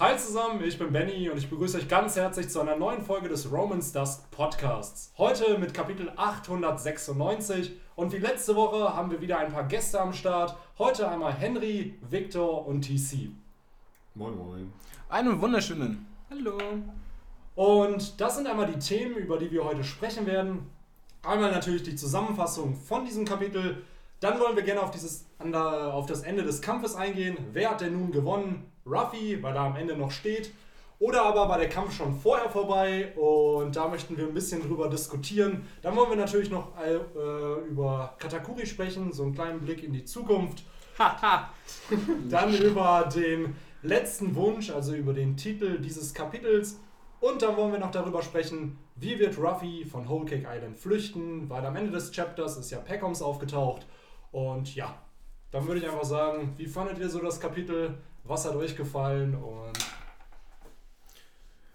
Hi zusammen, ich bin Benny und ich begrüße euch ganz herzlich zu einer neuen Folge des Romans Dust Podcasts. Heute mit Kapitel 896 und wie letzte Woche haben wir wieder ein paar Gäste am Start. Heute einmal Henry, Victor und TC. Moin Moin. Einen wunderschönen. Hallo. Und das sind einmal die Themen, über die wir heute sprechen werden. Einmal natürlich die Zusammenfassung von diesem Kapitel. Dann wollen wir gerne auf, dieses, auf das Ende des Kampfes eingehen. Wer hat denn nun gewonnen? Ruffy, weil er am Ende noch steht. Oder aber war der Kampf schon vorher vorbei und da möchten wir ein bisschen drüber diskutieren. Dann wollen wir natürlich noch äh, über Katakuri sprechen, so einen kleinen Blick in die Zukunft. dann über den letzten Wunsch, also über den Titel dieses Kapitels. Und dann wollen wir noch darüber sprechen, wie wird Ruffy von Whole Cake Island flüchten, weil am Ende des Chapters ist ja Peckhams aufgetaucht. Und ja, dann würde ich einfach sagen, wie fandet ihr so das Kapitel? Was hat euch gefallen? Und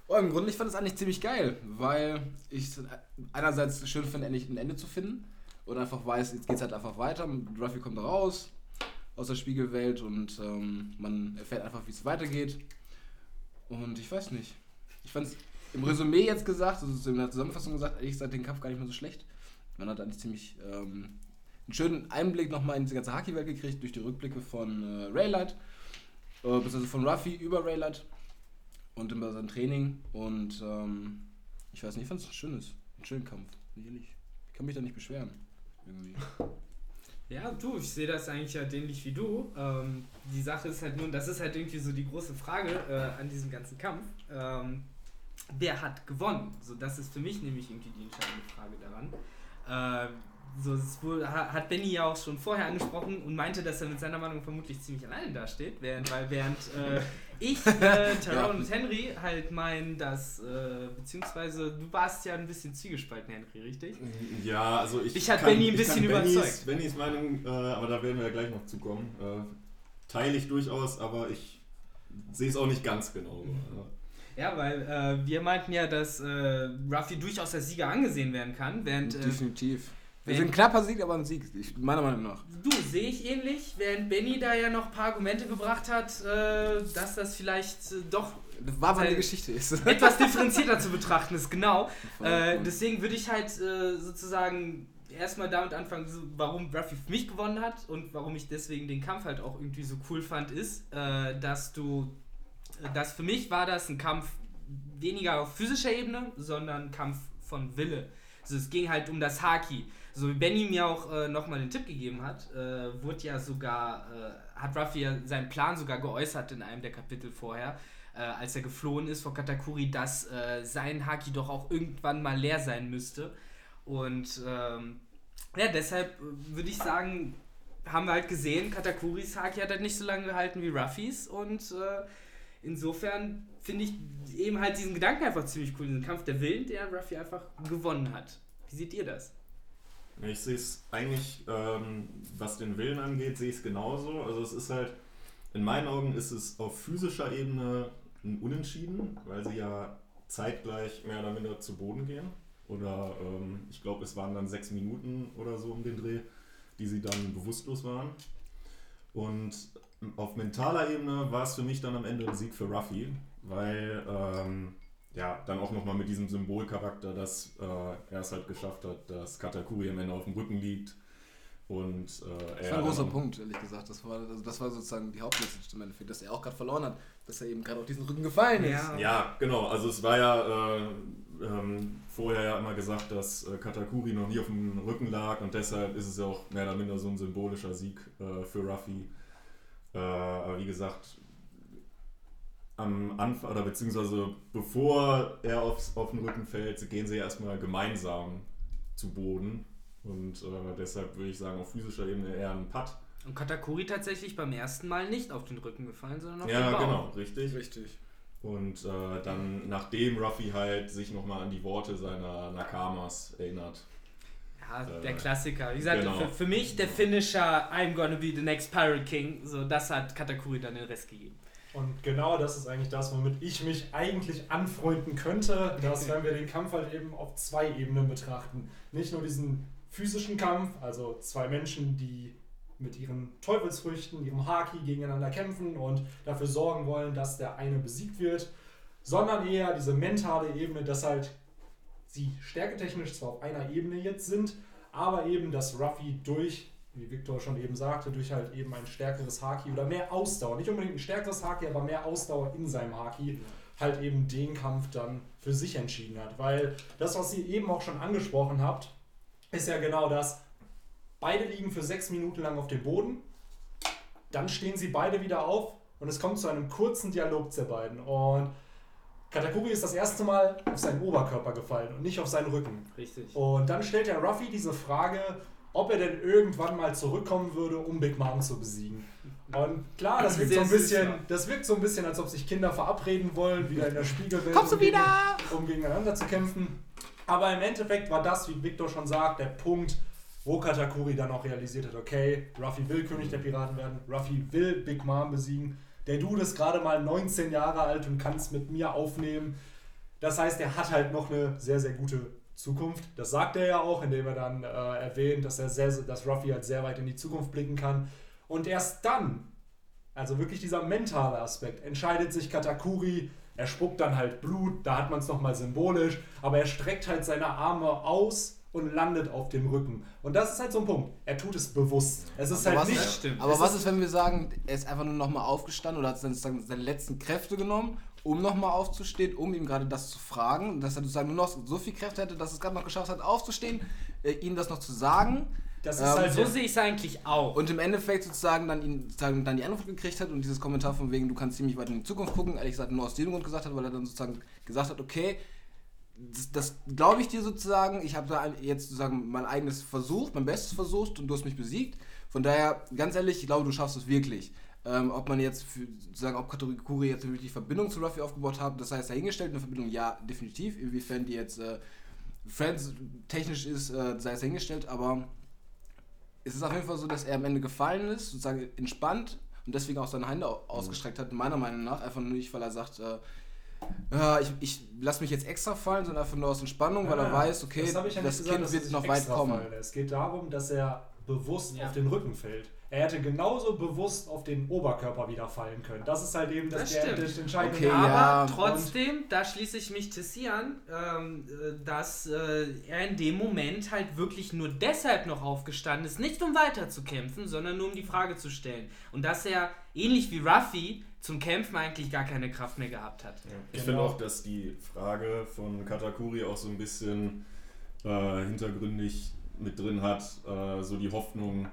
oh, Im Grunde, ich fand es eigentlich ziemlich geil, weil ich es einerseits schön finde, endlich ein Ende zu finden und einfach weiß, jetzt geht es halt einfach weiter. Ruffy kommt raus aus der Spiegelwelt und ähm, man erfährt einfach, wie es weitergeht. Und ich weiß nicht. Ich fand es im Resümee jetzt gesagt, also in der Zusammenfassung gesagt, ehrlich gesagt, den Kampf gar nicht mehr so schlecht. Man hat eigentlich ziemlich ähm, einen schönen Einblick nochmal in diese ganze Haki-Welt gekriegt durch die Rückblicke von äh, Raylight. Äh, also von Ruffy über Raylight und über sein Training. Und ähm, ich weiß nicht, ich fand es ein schönes, einen schönen Kampf. Ich kann mich da nicht beschweren. Irgendwie. Ja, du, ich sehe das eigentlich halt ähnlich wie du. Ähm, die Sache ist halt nun, das ist halt irgendwie so die große Frage äh, an diesem ganzen Kampf. Ähm, wer hat gewonnen? So, das ist für mich nämlich irgendwie die entscheidende Frage daran. Äh, so, es wohl, hat Benny ja auch schon vorher angesprochen und meinte, dass er mit seiner Meinung vermutlich ziemlich alleine dasteht, während, weil während äh, ich, äh, Tyrone ja. und Henry halt meinen, dass, äh, beziehungsweise du warst ja ein bisschen zwiegespalten, Henry, richtig? Ja, also ich. Ich hat Benny ein bisschen überzeugt. Bennys Meinung, äh, aber da werden wir ja gleich noch zukommen, äh, teile ich durchaus, aber ich sehe es auch nicht ganz genau. Ja, weil äh, wir meinten ja, dass äh, Ruffy durchaus als Sieger angesehen werden kann, während. Äh, Definitiv. Wir sind ein knapper Sieg, aber ein Sieg, meiner Meinung nach. Du, sehe ich ähnlich, während Benny da ja noch ein paar Argumente gebracht hat, äh, dass das vielleicht äh, doch. War meine Geschichte ist. etwas differenzierter zu betrachten ist, genau. Äh, deswegen würde ich halt äh, sozusagen erstmal damit anfangen, warum Ruffy für mich gewonnen hat und warum ich deswegen den Kampf halt auch irgendwie so cool fand, ist, äh, dass du. dass für mich war das ein Kampf weniger auf physischer Ebene, sondern ein Kampf von Wille. Also es ging halt um das Haki so wie Benny mir auch äh, nochmal den Tipp gegeben hat, äh, wurde ja sogar, äh, hat Ruffy ja seinen Plan sogar geäußert in einem der Kapitel vorher, äh, als er geflohen ist vor Katakuri, dass äh, sein Haki doch auch irgendwann mal leer sein müsste. Und ähm, ja, deshalb äh, würde ich sagen, haben wir halt gesehen, Katakuris Haki hat halt nicht so lange gehalten wie Ruffys und insofern finde ich eben halt diesen Gedanken einfach ziemlich cool, diesen Kampf der Willen, der Ruffy einfach gewonnen hat. Wie seht ihr das? Ich sehe es eigentlich, ähm, was den Willen angeht, sehe ich es genauso. Also es ist halt, in meinen Augen ist es auf physischer Ebene ein Unentschieden, weil sie ja zeitgleich mehr oder minder zu Boden gehen. Oder ähm, ich glaube, es waren dann sechs Minuten oder so um den Dreh, die sie dann bewusstlos waren. Und auf mentaler Ebene war es für mich dann am Ende ein Sieg für Ruffy, weil ähm, ja, dann auch nochmal mit diesem Symbolcharakter, dass äh, er es halt geschafft hat, dass Katakuri am Ende auf dem Rücken liegt. Und, äh, das war ein großer Punkt, ehrlich gesagt. Das war, also das war sozusagen die Hauptmessage im Endeffekt, dass er auch gerade verloren hat, dass er eben gerade auf diesen Rücken gefallen ist. Ja, ja genau. Also es war ja äh, ähm, vorher ja immer gesagt, dass äh, Katakuri noch nie auf dem Rücken lag und deshalb ist es ja auch mehr oder minder so ein symbolischer Sieg äh, für Ruffy. Äh, aber wie gesagt, am Anfang, oder beziehungsweise bevor er aufs, auf den Rücken fällt, gehen sie ja erstmal gemeinsam zu Boden. Und äh, deshalb würde ich sagen, auf physischer Ebene eher ein Putt. Und Katakuri tatsächlich beim ersten Mal nicht auf den Rücken gefallen, sondern auf ja, den Bauch. Ja, genau, richtig. Richtig. Und äh, dann, nachdem Ruffy halt sich nochmal an die Worte seiner Nakamas erinnert. Ja, äh, der Klassiker. Wie gesagt, genau. für, für, mich der Finisher I'm gonna be the next Pirate King. So, das hat Katakuri dann den Rest gegeben. Und genau das ist eigentlich das, womit ich mich eigentlich anfreunden könnte, dass wenn wir den Kampf halt eben auf zwei Ebenen betrachten, nicht nur diesen physischen Kampf, also zwei Menschen, die mit ihren Teufelsfrüchten, ihrem Haki gegeneinander kämpfen und dafür sorgen wollen, dass der eine besiegt wird, sondern eher diese mentale Ebene, dass halt sie stärketechnisch zwar auf einer Ebene jetzt sind, aber eben, dass Ruffy durch, wie Victor schon eben sagte, durch halt eben ein stärkeres Haki oder mehr Ausdauer, nicht unbedingt ein stärkeres Haki, aber mehr Ausdauer in seinem Haki, halt eben den Kampf dann für sich entschieden hat. Weil das, was ihr eben auch schon angesprochen habt, ist ja genau das. Beide liegen für sechs Minuten lang auf dem Boden, dann stehen sie beide wieder auf und es kommt zu einem kurzen Dialog der beiden. Und Katakuri ist das erste Mal auf seinen Oberkörper gefallen und nicht auf seinen Rücken. Richtig. Und dann stellt der Ruffy diese Frage, ob er denn irgendwann mal zurückkommen würde, um Big Mom zu besiegen. Und klar, das wirkt, so ein bisschen, das wirkt so ein bisschen, als ob sich Kinder verabreden wollen, wieder in der Spiegelwelt, Kommst du um, gegen, um gegeneinander zu kämpfen. Aber im Endeffekt war das, wie Victor schon sagt, der Punkt, wo Katakuri dann auch realisiert hat, okay, Ruffy will König der Piraten werden, Ruffy will Big Mom besiegen. Der Dude ist gerade mal 19 Jahre alt und kann es mit mir aufnehmen. Das heißt, er hat halt noch eine sehr, sehr gute Zukunft. Das sagt er ja auch, indem er dann äh, erwähnt, dass er sehr, dass Ruffy halt sehr weit in die Zukunft blicken kann. Und erst dann, also wirklich dieser mentale Aspekt, entscheidet sich Katakuri. Er spuckt dann halt Blut, da hat man es nochmal symbolisch, aber er streckt halt seine Arme aus und landet auf dem Rücken. Und das ist halt so ein Punkt. Er tut es bewusst. Es ist Aber halt was nicht. ist- stimmt. Aber Es was ist- ist, wenn wir sagen, er ist einfach nur nochmal aufgestanden oder hat seine, seine letzten Kräfte genommen, um nochmal aufzustehen, um ihm gerade das zu fragen, dass er sozusagen nur noch so viel Kräfte hätte, dass er es gerade noch geschafft hat, aufzustehen, äh, ihm das noch zu sagen Das ist Ähm, halt So sehe ich es eigentlich auch. und im Endeffekt sozusagen dann, ihn, sozusagen dann die Antwort gekriegt hat und dieses Kommentar von wegen, du kannst ziemlich weit in die Zukunft gucken, ehrlich gesagt nur aus dem Grund gesagt hat, weil er dann sozusagen gesagt hat, okay, das, das glaube ich dir sozusagen, ich habe da jetzt sozusagen mein eigenes versucht, mein Bestes versucht und du hast mich besiegt. Von daher, ganz ehrlich, ich glaube, du schaffst es wirklich. Ähm, ob man jetzt, für, sozusagen, ob Kategori jetzt wirklich die Verbindung zu Ruffy aufgebaut hat, das heißt dahingestellt, eine Verbindung, ja, definitiv. Inwiefern die jetzt äh, Friends technisch ist, äh, sei es dahingestellt, aber es ist auf jeden Fall so, dass er am Ende gefallen ist, sozusagen entspannt und deswegen auch seine Hände au- ausgestreckt hat, meiner Meinung nach. Einfach nur nicht, weil er sagt, äh, ja, ich, ich lasse mich jetzt extra fallen, sondern einfach nur aus Entspannung, weil er Ja, weiß, okay, das, ja das gesagt, Kind wird noch weit extra kommen. fallen. Es geht darum, dass er bewusst Ja. auf den Rücken fällt. Er hätte genauso bewusst auf den Oberkörper wieder fallen können. Das ist halt eben das, Das der, stimmt. das entscheidende. Okay, Aber ja, trotzdem, da schließe ich mich Tessie an, ähm, äh, dass äh, er in dem Moment halt wirklich nur deshalb noch aufgestanden ist, nicht um weiter zu kämpfen, sondern nur um die Frage zu stellen. Und dass er, ähnlich wie Ruffy, zum Kämpfen eigentlich gar keine Kraft mehr gehabt hat. Ich Genau. finde auch, dass die Frage von Katakuri auch so ein bisschen äh, hintergründig mit drin hat, äh, so die Hoffnung,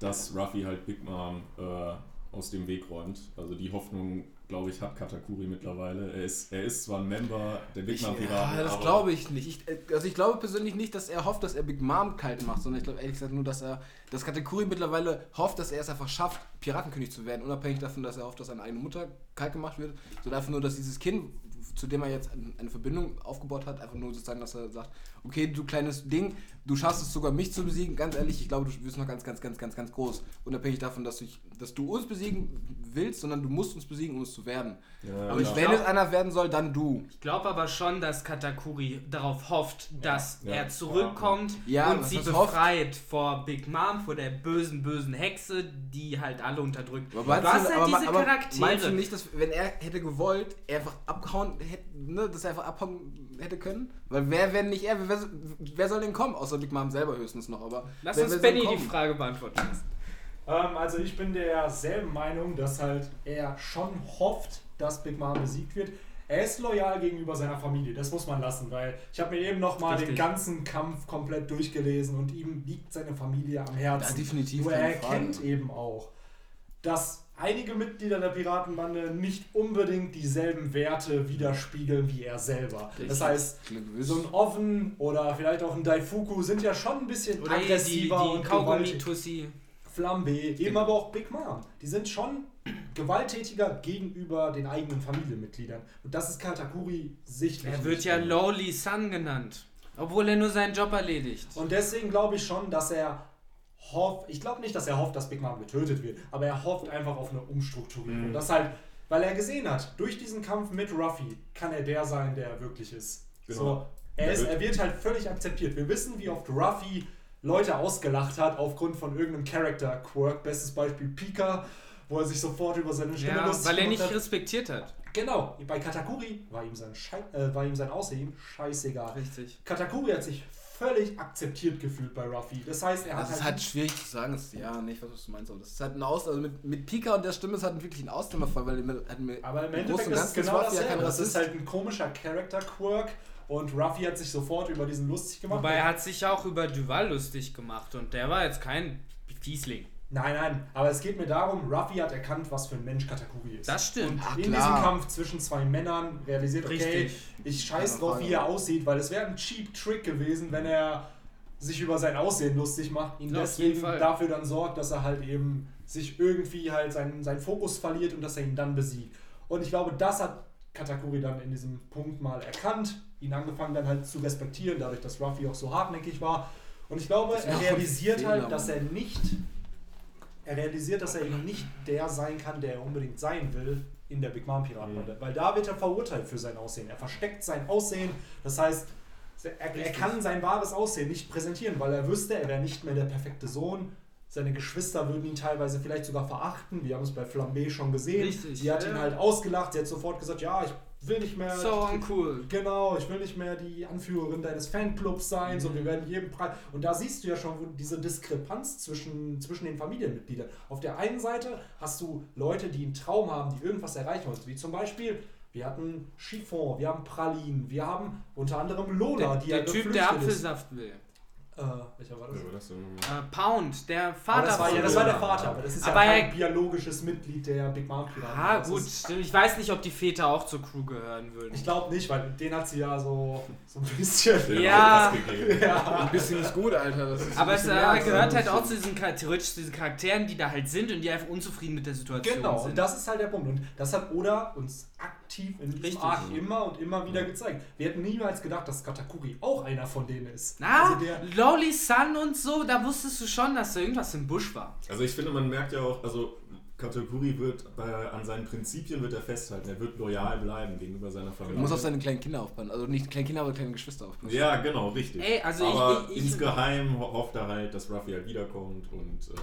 dass Ruffy halt Big Mom äh, aus dem Weg räumt. Also die Hoffnung, glaube ich, hat Katakuri mittlerweile. Er ist, er ist zwar ein Member der Big Mom Piraten, ja, das glaube ich nicht. Ich, äh, also ich glaube persönlich nicht, dass er hofft, dass er Big Mom kalt macht, sondern ich glaube ehrlich gesagt nur, dass er, dass Kategori mittlerweile hofft, dass er es einfach schafft, Piratenkönig zu werden, unabhängig davon, dass er hofft, dass seine eigene Mutter kalt gemacht wird, sondern einfach nur, dass dieses Kind, zu dem er jetzt ein- eine Verbindung aufgebaut hat, einfach nur sozusagen, dass er sagt, okay, du kleines Ding, du schaffst es sogar mich zu besiegen, ganz ehrlich, ich glaube, du wirst noch ganz, ganz, ganz, ganz, ganz groß, unabhängig davon, dass du, dass du uns besiegen willst, sondern du musst uns besiegen, um es zu werden. Ja, Und ich wenn glaub- es einer werden soll, dann du. Ich glaube aber schon, dass Katakuri darauf hofft, dass Ja. er zurückkommt Ja, und sie heißt hofft? befreit vor Big Mom, vor der bösen, bösen Hexe, die halt alle unterdrückt. Aber du meinst hast du- halt aber, diese aber Charaktere. Meinst du nicht, dass wenn er hätte gewollt, er einfach abhauen hätte, ne, dass er einfach abhauen hätte können? Weil wer, wenn nicht er, wer, wer soll denn kommen? Außer Big Mom selber höchstens noch, aber. Lass wer, uns wer Benny die? Frage beantworten. Ähm, also ich bin derselben Meinung, dass halt er schon hofft, dass Big Mom besiegt wird. Er ist loyal gegenüber seiner Familie, das muss man lassen, weil ich habe mir eben nochmal den ganzen Kampf komplett durchgelesen und ihm liegt seine Familie am Herzen. Ja, definitiv, Nur keine er erkennt eben auch, dass einige Mitglieder der Piratenbande nicht unbedingt dieselben Werte widerspiegeln wie er selber. Das heißt, so ein Oven oder vielleicht auch ein Daifuku sind ja schon ein bisschen Oder hier die, aggressiver die und. Kaugummi-Tussi. Flambe, eben aber auch Big Mom. Die sind schon gewalttätiger gegenüber den eigenen Familienmitgliedern. Und das ist Katakuri sichtlich. Er wird ja Lowly Sun genannt. Obwohl er nur seinen Job erledigt. Und deswegen glaube ich schon, dass er hofft, ich glaube nicht, dass er hofft, dass Big Mom getötet wird, aber er hofft einfach auf eine Umstrukturierung. Mhm. Das halt, weil er gesehen hat, durch diesen Kampf mit Ruffy kann er der sein, der er wirklich ist. Genau. So, er, ist, wird- er wird halt völlig akzeptiert. Wir wissen, wie oft Ruffy Leute ausgelacht hat aufgrund von irgendeinem Character-Quirk. Bestes Beispiel Pika, wo er sich sofort über seine Stimme Ja, lustig weil er nicht hat. respektiert hat. Genau, bei Katakuri war ihm sein, Schei äh, war ihm sein Aussehen scheißegal. Richtig. Katakuri hat sich völlig akzeptiert gefühlt bei Ruffy. Das heißt, er hat Das ist halt halt schwierig zu sagen. Das, ja, nicht, was du meinst. Aber das ist halt ein Aus... Also mit, mit Pika und der Stimme ist halt wirklich ein Ausnahmefall, weil mir, hat mir Aber im Endeffekt ist es genau Ruffy ja kein Das ist halt ein komischer Character-Quirk und Ruffy hat sich sofort über diesen lustig gemacht. Wobei er hat sich auch über Duval lustig gemacht und der war jetzt kein Fiesling. Nein, nein, aber es geht mir darum, Ruffy hat erkannt, was für ein Mensch Katakuri ist. Das stimmt. Ach, In klar. diesem Kampf zwischen zwei Männern realisiert, okay, Richtig. ich scheiß Keine drauf, wie er aussieht, weil es wäre ein cheap Trick gewesen, wenn er sich über sein Aussehen lustig macht, ihn Ja, deswegen dafür dann sorgt, dass er halt eben sich irgendwie halt seinen, seinen Fokus verliert und dass er ihn dann besiegt. Und ich glaube, das hat Katakuri dann in diesem Punkt mal erkannt, ihn angefangen dann halt zu respektieren, dadurch, dass Ruffy auch so hartnäckig war. Und ich glaube, Das er realisiert halt, dass er nicht, er realisiert, dass er eben nicht der sein kann, der er unbedingt sein will in der Big Mom Piratenbande. Weil da wird er verurteilt für sein Aussehen. Er versteckt sein Aussehen, das heißt, er, er kann sein wahres Aussehen nicht präsentieren, weil er wüsste, er wäre nicht mehr der perfekte Sohn. Seine Geschwister würden ihn teilweise vielleicht sogar verachten. Wir haben es bei Flambé schon gesehen. Richtig, Sie hat ja. ihn halt ausgelacht. Sie hat sofort gesagt, ja, ich will nicht mehr. So uncool. Genau, ich will nicht mehr die Anführerin deines Fanclubs sein, so wir werden jedem Preis. Und da siehst du ja schon diese Diskrepanz zwischen, zwischen den Familienmitgliedern. Auf der einen Seite hast du Leute, die einen Traum haben, die irgendwas erreichen wollen, wie zum Beispiel. Wir hatten Chiffon, wir haben Pralinen, wir haben unter anderem Lola, Der, die ja der Typ, geflüchtet der ist. Apfelsaft will. Äh, welcher war das? War das denn? Äh, Pound, der Vater das war, ja, das war der. Vater, aber das ist Aber ja kein biologisches Mitglied der Big Mom Piraten. Ah, gut. Ich weiß nicht, ob die Väter auch zur Crew gehören würden. Ich glaube nicht, weil den hat sie ja so, so ein bisschen. Ja. gegeben. Ein bisschen ist gut, Alter. Das ist ein Aber es äh, gehört ein halt auch zu diesen, theoretisch zu diesen Charakteren, die da halt sind und die einfach unzufrieden mit der Situation Genau, sind. und das ist halt der Punkt. Und das hat Oda uns aktiv in diesem Richtig. Arc immer und immer wieder gezeigt. Wir hätten niemals gedacht, dass Katakuri auch einer von denen ist. Na, Also der, Lowly Sun und so, da wusstest du schon, dass da irgendwas im Busch war. Also ich finde, man merkt ja auch, also Katakuri wird bei, an seinen Prinzipien wird er festhalten. Er wird loyal bleiben gegenüber seiner Man Familie. muss auf seine kleinen Kinder aufpassen. Also nicht kleine Kinder, aber kleine Geschwister aufpassen. ja, genau, richtig. Ey, also ich- Aber ich- ich- insgeheim ho- hofft er halt, dass Ruffy halt wiederkommt und äh,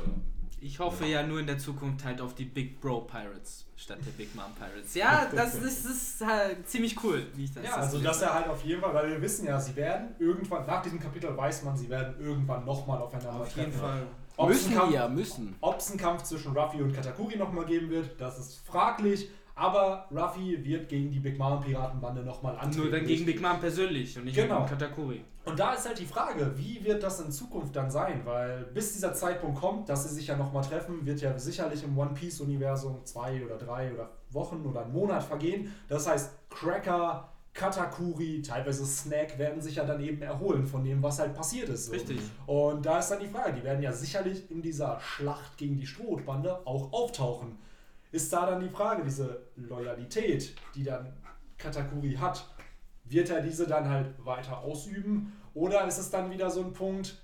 Ich hoffe ja nur in der Zukunft halt auf die Big Bro Pirates statt der Big Mom Pirates. Ja, das ist, das ist halt ziemlich cool, wie ich das ja, also dass er halt auf jeden Fall, weil wir wissen ja, sie werden irgendwann, nach diesem Kapitel weiß man, sie werden irgendwann nochmal aufeinander Auf jeden Fall. Ob es Müssen einen Kampf- ja, müssen. Ob es einen Kampf zwischen Ruffy und Katakuri nochmal geben wird, das ist fraglich. Aber Ruffy wird gegen die Big Mom Piratenbande nochmal antreten. Nur dann gegen Big Mom persönlich und nicht Genau. gegen Katakuri. Und da ist halt die Frage, wie wird das in Zukunft dann sein? Weil bis dieser Zeitpunkt kommt, dass sie sich ja nochmal treffen, wird ja sicherlich im One Piece-Universum zwei oder drei oder Wochen oder einen Monat vergehen. Das heißt, Cracker, Katakuri, teilweise Snack werden sich ja dann eben erholen von dem, was halt passiert ist. Richtig. Und da ist dann die Frage, die werden ja sicherlich in dieser Schlacht gegen die Strohbande auch auftauchen. Ist da dann die Frage, diese Loyalität, die dann Katakuri hat, wird er diese dann halt weiter ausüben? Oder ist es dann wieder so ein Punkt,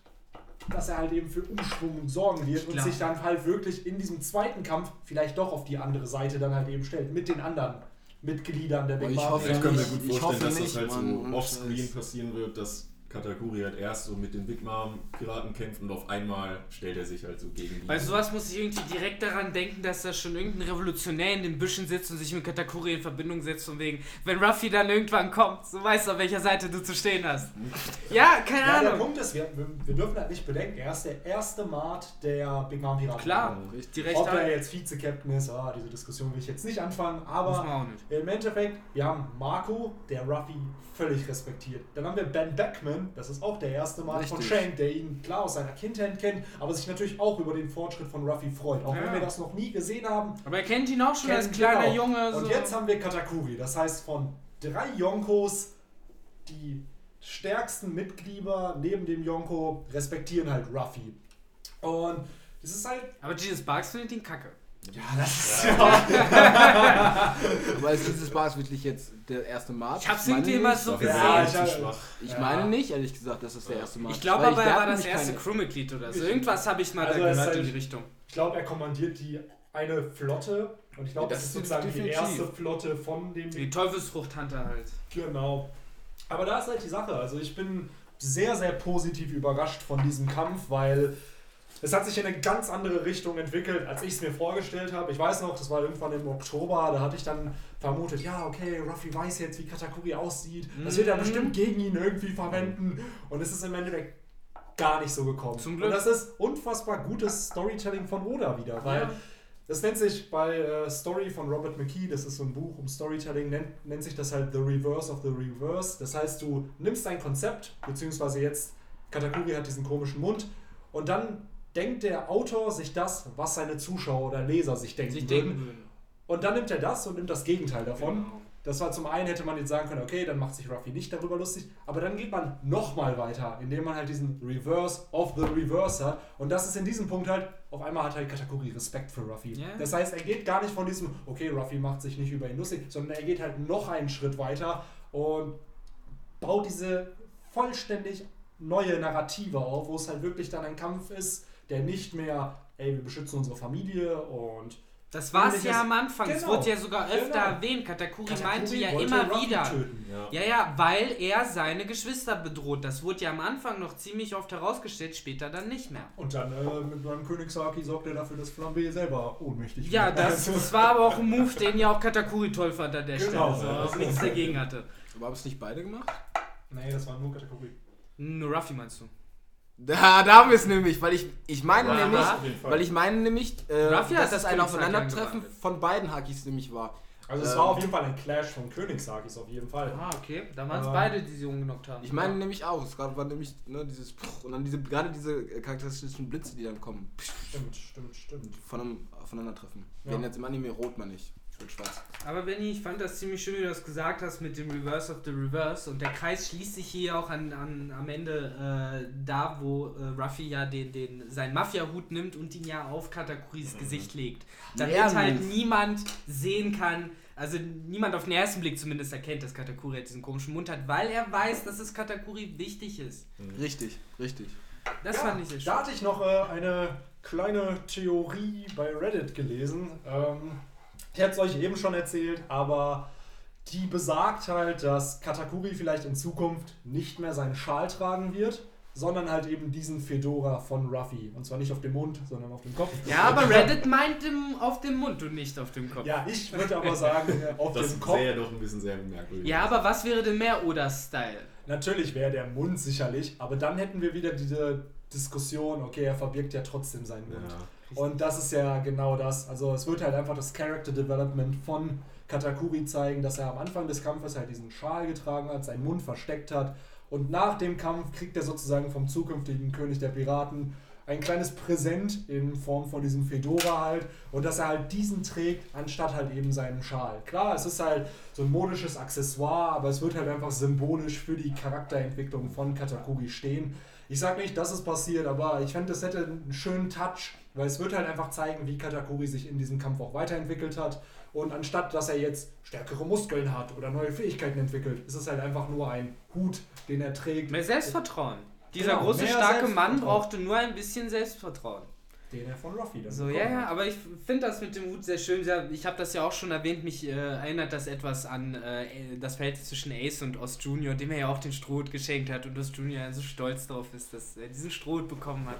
dass er halt eben für Umschwung sorgen wird und sich dann halt wirklich in diesem zweiten Kampf vielleicht doch auf die andere Seite dann halt eben stellt, mit den anderen Mitgliedern der Oh, Big ich Mom. hoffe ich kann mir nicht. gut Ich vorstellen, hoffe dass das halt so offscreen passieren wird, dass Katakuri halt erst so mit den Big Mom Piraten kämpft und auf einmal stellt er sich halt so gegen die. Bei sowas muss ich irgendwie direkt daran denken, dass da schon irgendein Revolutionär in den Büschen sitzt und sich mit Katakuri in Verbindung setzt, von wegen, wenn Ruffy dann irgendwann kommt, so weißt du, auf welcher Seite du zu stehen hast. Ja, keine Ja, der Ahnung. Punkt ist, wir, wir, wir dürfen halt nicht bedenken, er ist der erste Mart der Big Mom Piraten. Klar, Rechte Ob er haben. jetzt Vize-Captain ist, ah, diese Diskussion will ich jetzt nicht anfangen, aber nicht. im Endeffekt, wir haben Marco, der Ruffy völlig respektiert. Dann haben wir Ben Beckman, das ist auch der erste Mal von Richtig. Shank, der ihn klar aus seiner Kindheit kennt, aber sich natürlich auch über den Fortschritt von Ruffy freut. Auch Ja. wenn wir das noch nie gesehen haben. Aber er kennt ihn auch schon als kleiner auch. Junge. So. Und jetzt haben wir Katakuri, das heißt von drei Yonkos, die stärksten Mitglieder neben dem Yonko respektieren halt Ruffy. Und das ist halt Aber Jesus Barks findet ihn kacke. Ja, das ist ja. Aber ist dieses Bars wirklich jetzt der erste Mars? Ich hab's meine irgendwie immer so gesehen. Ja, ich-. Ich Ja. meine nicht, ehrlich gesagt, dass das der erste Mars Ich glaube aber, er war das erste keine- Crewmitglied oder so. Irgendwas habe ich mal Also da es gehört halt- in die Richtung. Ich glaube, er kommandiert die eine Flotte und ich glaube, Ja, das, das ist sozusagen die definitiv. erste Flotte von dem. Die Teufelsfrucht Hunter halt. Genau. Aber da ist halt die Sache. Also ich bin sehr, sehr positiv überrascht von diesem Kampf, weil es hat sich in eine ganz andere Richtung entwickelt, als ich es mir vorgestellt habe. Ich weiß noch, das war irgendwann im Oktober, da hatte ich dann vermutet, ja, okay, Ruffy weiß jetzt, wie Katakuri aussieht. Das wird er Mhm. bestimmt gegen ihn irgendwie verwenden. Und es ist im Endeffekt gar nicht so gekommen. Zum Glück. Und das ist unfassbar gutes Storytelling von Oda wieder, weil Ja. das nennt sich bei äh, Story von Robert McKee, das ist so ein Buch um Storytelling, nennt, nennt sich das halt The Reverse of the Reverse. Das heißt, du nimmst ein Konzept, beziehungsweise jetzt Katakuri hat diesen komischen Mund und dann denkt der Autor sich das, was seine Zuschauer oder Leser sich denken sich würden. denken. Und dann nimmt er das und nimmt das Gegenteil davon. Genau. Das war zum einen, hätte man jetzt sagen können, okay, dann macht sich Ruffy nicht darüber lustig, aber dann geht man nochmal weiter, indem man halt diesen Reverse of the Reverse hat. Und das ist in diesem Punkt halt, auf einmal hat halt Katakuri Respekt für Ruffy. Ja. Das heißt, er geht gar nicht von diesem, okay, Ruffy macht sich nicht über ihn lustig, sondern er geht halt noch einen Schritt weiter und baut diese vollständig neue Narrative auf, wo es halt wirklich dann ein Kampf ist, der nicht mehr, ey, wir beschützen unsere Familie und Das war es ja am Anfang. Es Genau. wurde ja sogar öfter Genau. erwähnt. Katakuri, Katakuri meinte ja wollte immer Ruffy wieder. töten. Ja. Ja, ja, weil er seine Geschwister bedroht. Das wurde ja am Anfang noch ziemlich oft herausgestellt, später dann nicht mehr. Und dann äh, mit meinem Königshaki sorgt er dafür, dass Flambe selber ohnmächtig Ja, wird. das, das war aber auch ein Move, den ja auch Katakuri toll fand an der Genau, Stelle. So, ja. auch nichts dagegen hatte. Aber haben es nicht beide gemacht? nee, das war nur Kategorie. Nur Ruffy meinst du? Da, da haben wir es nämlich, weil ich, ich meine Aha. nämlich, weil ich meine nämlich, äh, dass das ein Aufeinandertreffen von beiden Hakis nämlich war. Also es Ähm, war auf jeden Fall ein Clash von Königshakis, auf jeden Fall. Ah, okay. Da waren es Ähm, beide, die sie umgenockt haben. Ich meine nämlich auch, es gab- war nämlich ne, dieses Pff, und dann diese gerade diese charakteristischen Blitze, die dann kommen, Pff, Stimmt, stimmt, stimmt. von einem Aufeinandertreffen. Ja. Werden jetzt im Anime rot man nicht, wird schwarz. Aber Benny, ich fand das ziemlich schön, wie du das gesagt hast mit dem Reverse of the Reverse. Und der Kreis schließt sich hier auch an, an, am Ende äh, da, wo äh, Ruffy ja den, den, seinen Mafia-Hut nimmt und ihn ja auf Katakuris Gesicht legt. Damit Ja, halt niemand sehen kann, also niemand auf den ersten Blick zumindest erkennt, dass Katakuri halt diesen komischen Mund hat, weil er weiß, dass es Katakuri wichtig ist. Richtig, richtig. Das Ja, fand ich sehr schön. Da hatte ich noch äh, eine kleine Theorie bei Reddit gelesen. Ähm, ich hätte es euch eben schon erzählt, aber die besagt halt, dass Katakuri vielleicht in Zukunft nicht mehr seinen Schal tragen wird, sondern halt eben diesen Fedora von Ruffy. Und zwar nicht auf dem Mund, sondern auf dem Kopf. Ja, aber Reddit meint im, auf dem Mund und nicht auf dem Kopf. Ja, ich würde aber sagen, auf Das dem Kopf. sähe doch ein bisschen sehr merkwürdig. Ja, aber was wäre denn mehr Oda-Style? Natürlich wäre der Mund sicherlich, aber dann hätten wir wieder diese Diskussion, okay, er verbirgt ja trotzdem seinen Mund. Ja. Und das ist ja genau das. Also es wird halt einfach das Character Development von Katakuri zeigen, dass er am Anfang des Kampfes halt diesen Schal getragen hat, seinen Mund versteckt hat. Und nach dem Kampf kriegt er sozusagen vom zukünftigen König der Piraten ein kleines Präsent in Form von diesem Fedora halt. Und dass er halt diesen trägt, anstatt halt eben seinen Schal. Klar, es ist halt so ein modisches Accessoire, aber es wird halt einfach symbolisch für die Charakterentwicklung von Katakuri stehen. Ich sag nicht, dass es passiert, aber ich fände, das hätte einen schönen Touch, weil es wird halt einfach zeigen, wie Katakuri sich in diesem Kampf auch weiterentwickelt hat. Und anstatt, dass er jetzt stärkere Muskeln hat oder neue Fähigkeiten entwickelt, ist es halt einfach nur ein Hut, den er trägt, Mehr Selbstvertrauen. Dieser Genau, große, starke Mann brauchte nur ein bisschen Selbstvertrauen. Den er von Ruffy dann So, bekommen ja, ja, aber ich finde das mit dem Hut sehr schön. Sehr, ich habe das ja auch schon erwähnt, mich äh, erinnert das etwas an äh, das Verhältnis zwischen Ace und Ost Junior, dem er ja auch den Strohhut geschenkt hat und Ost Junior ja so stolz drauf ist, dass er diesen Strohhut bekommen hat.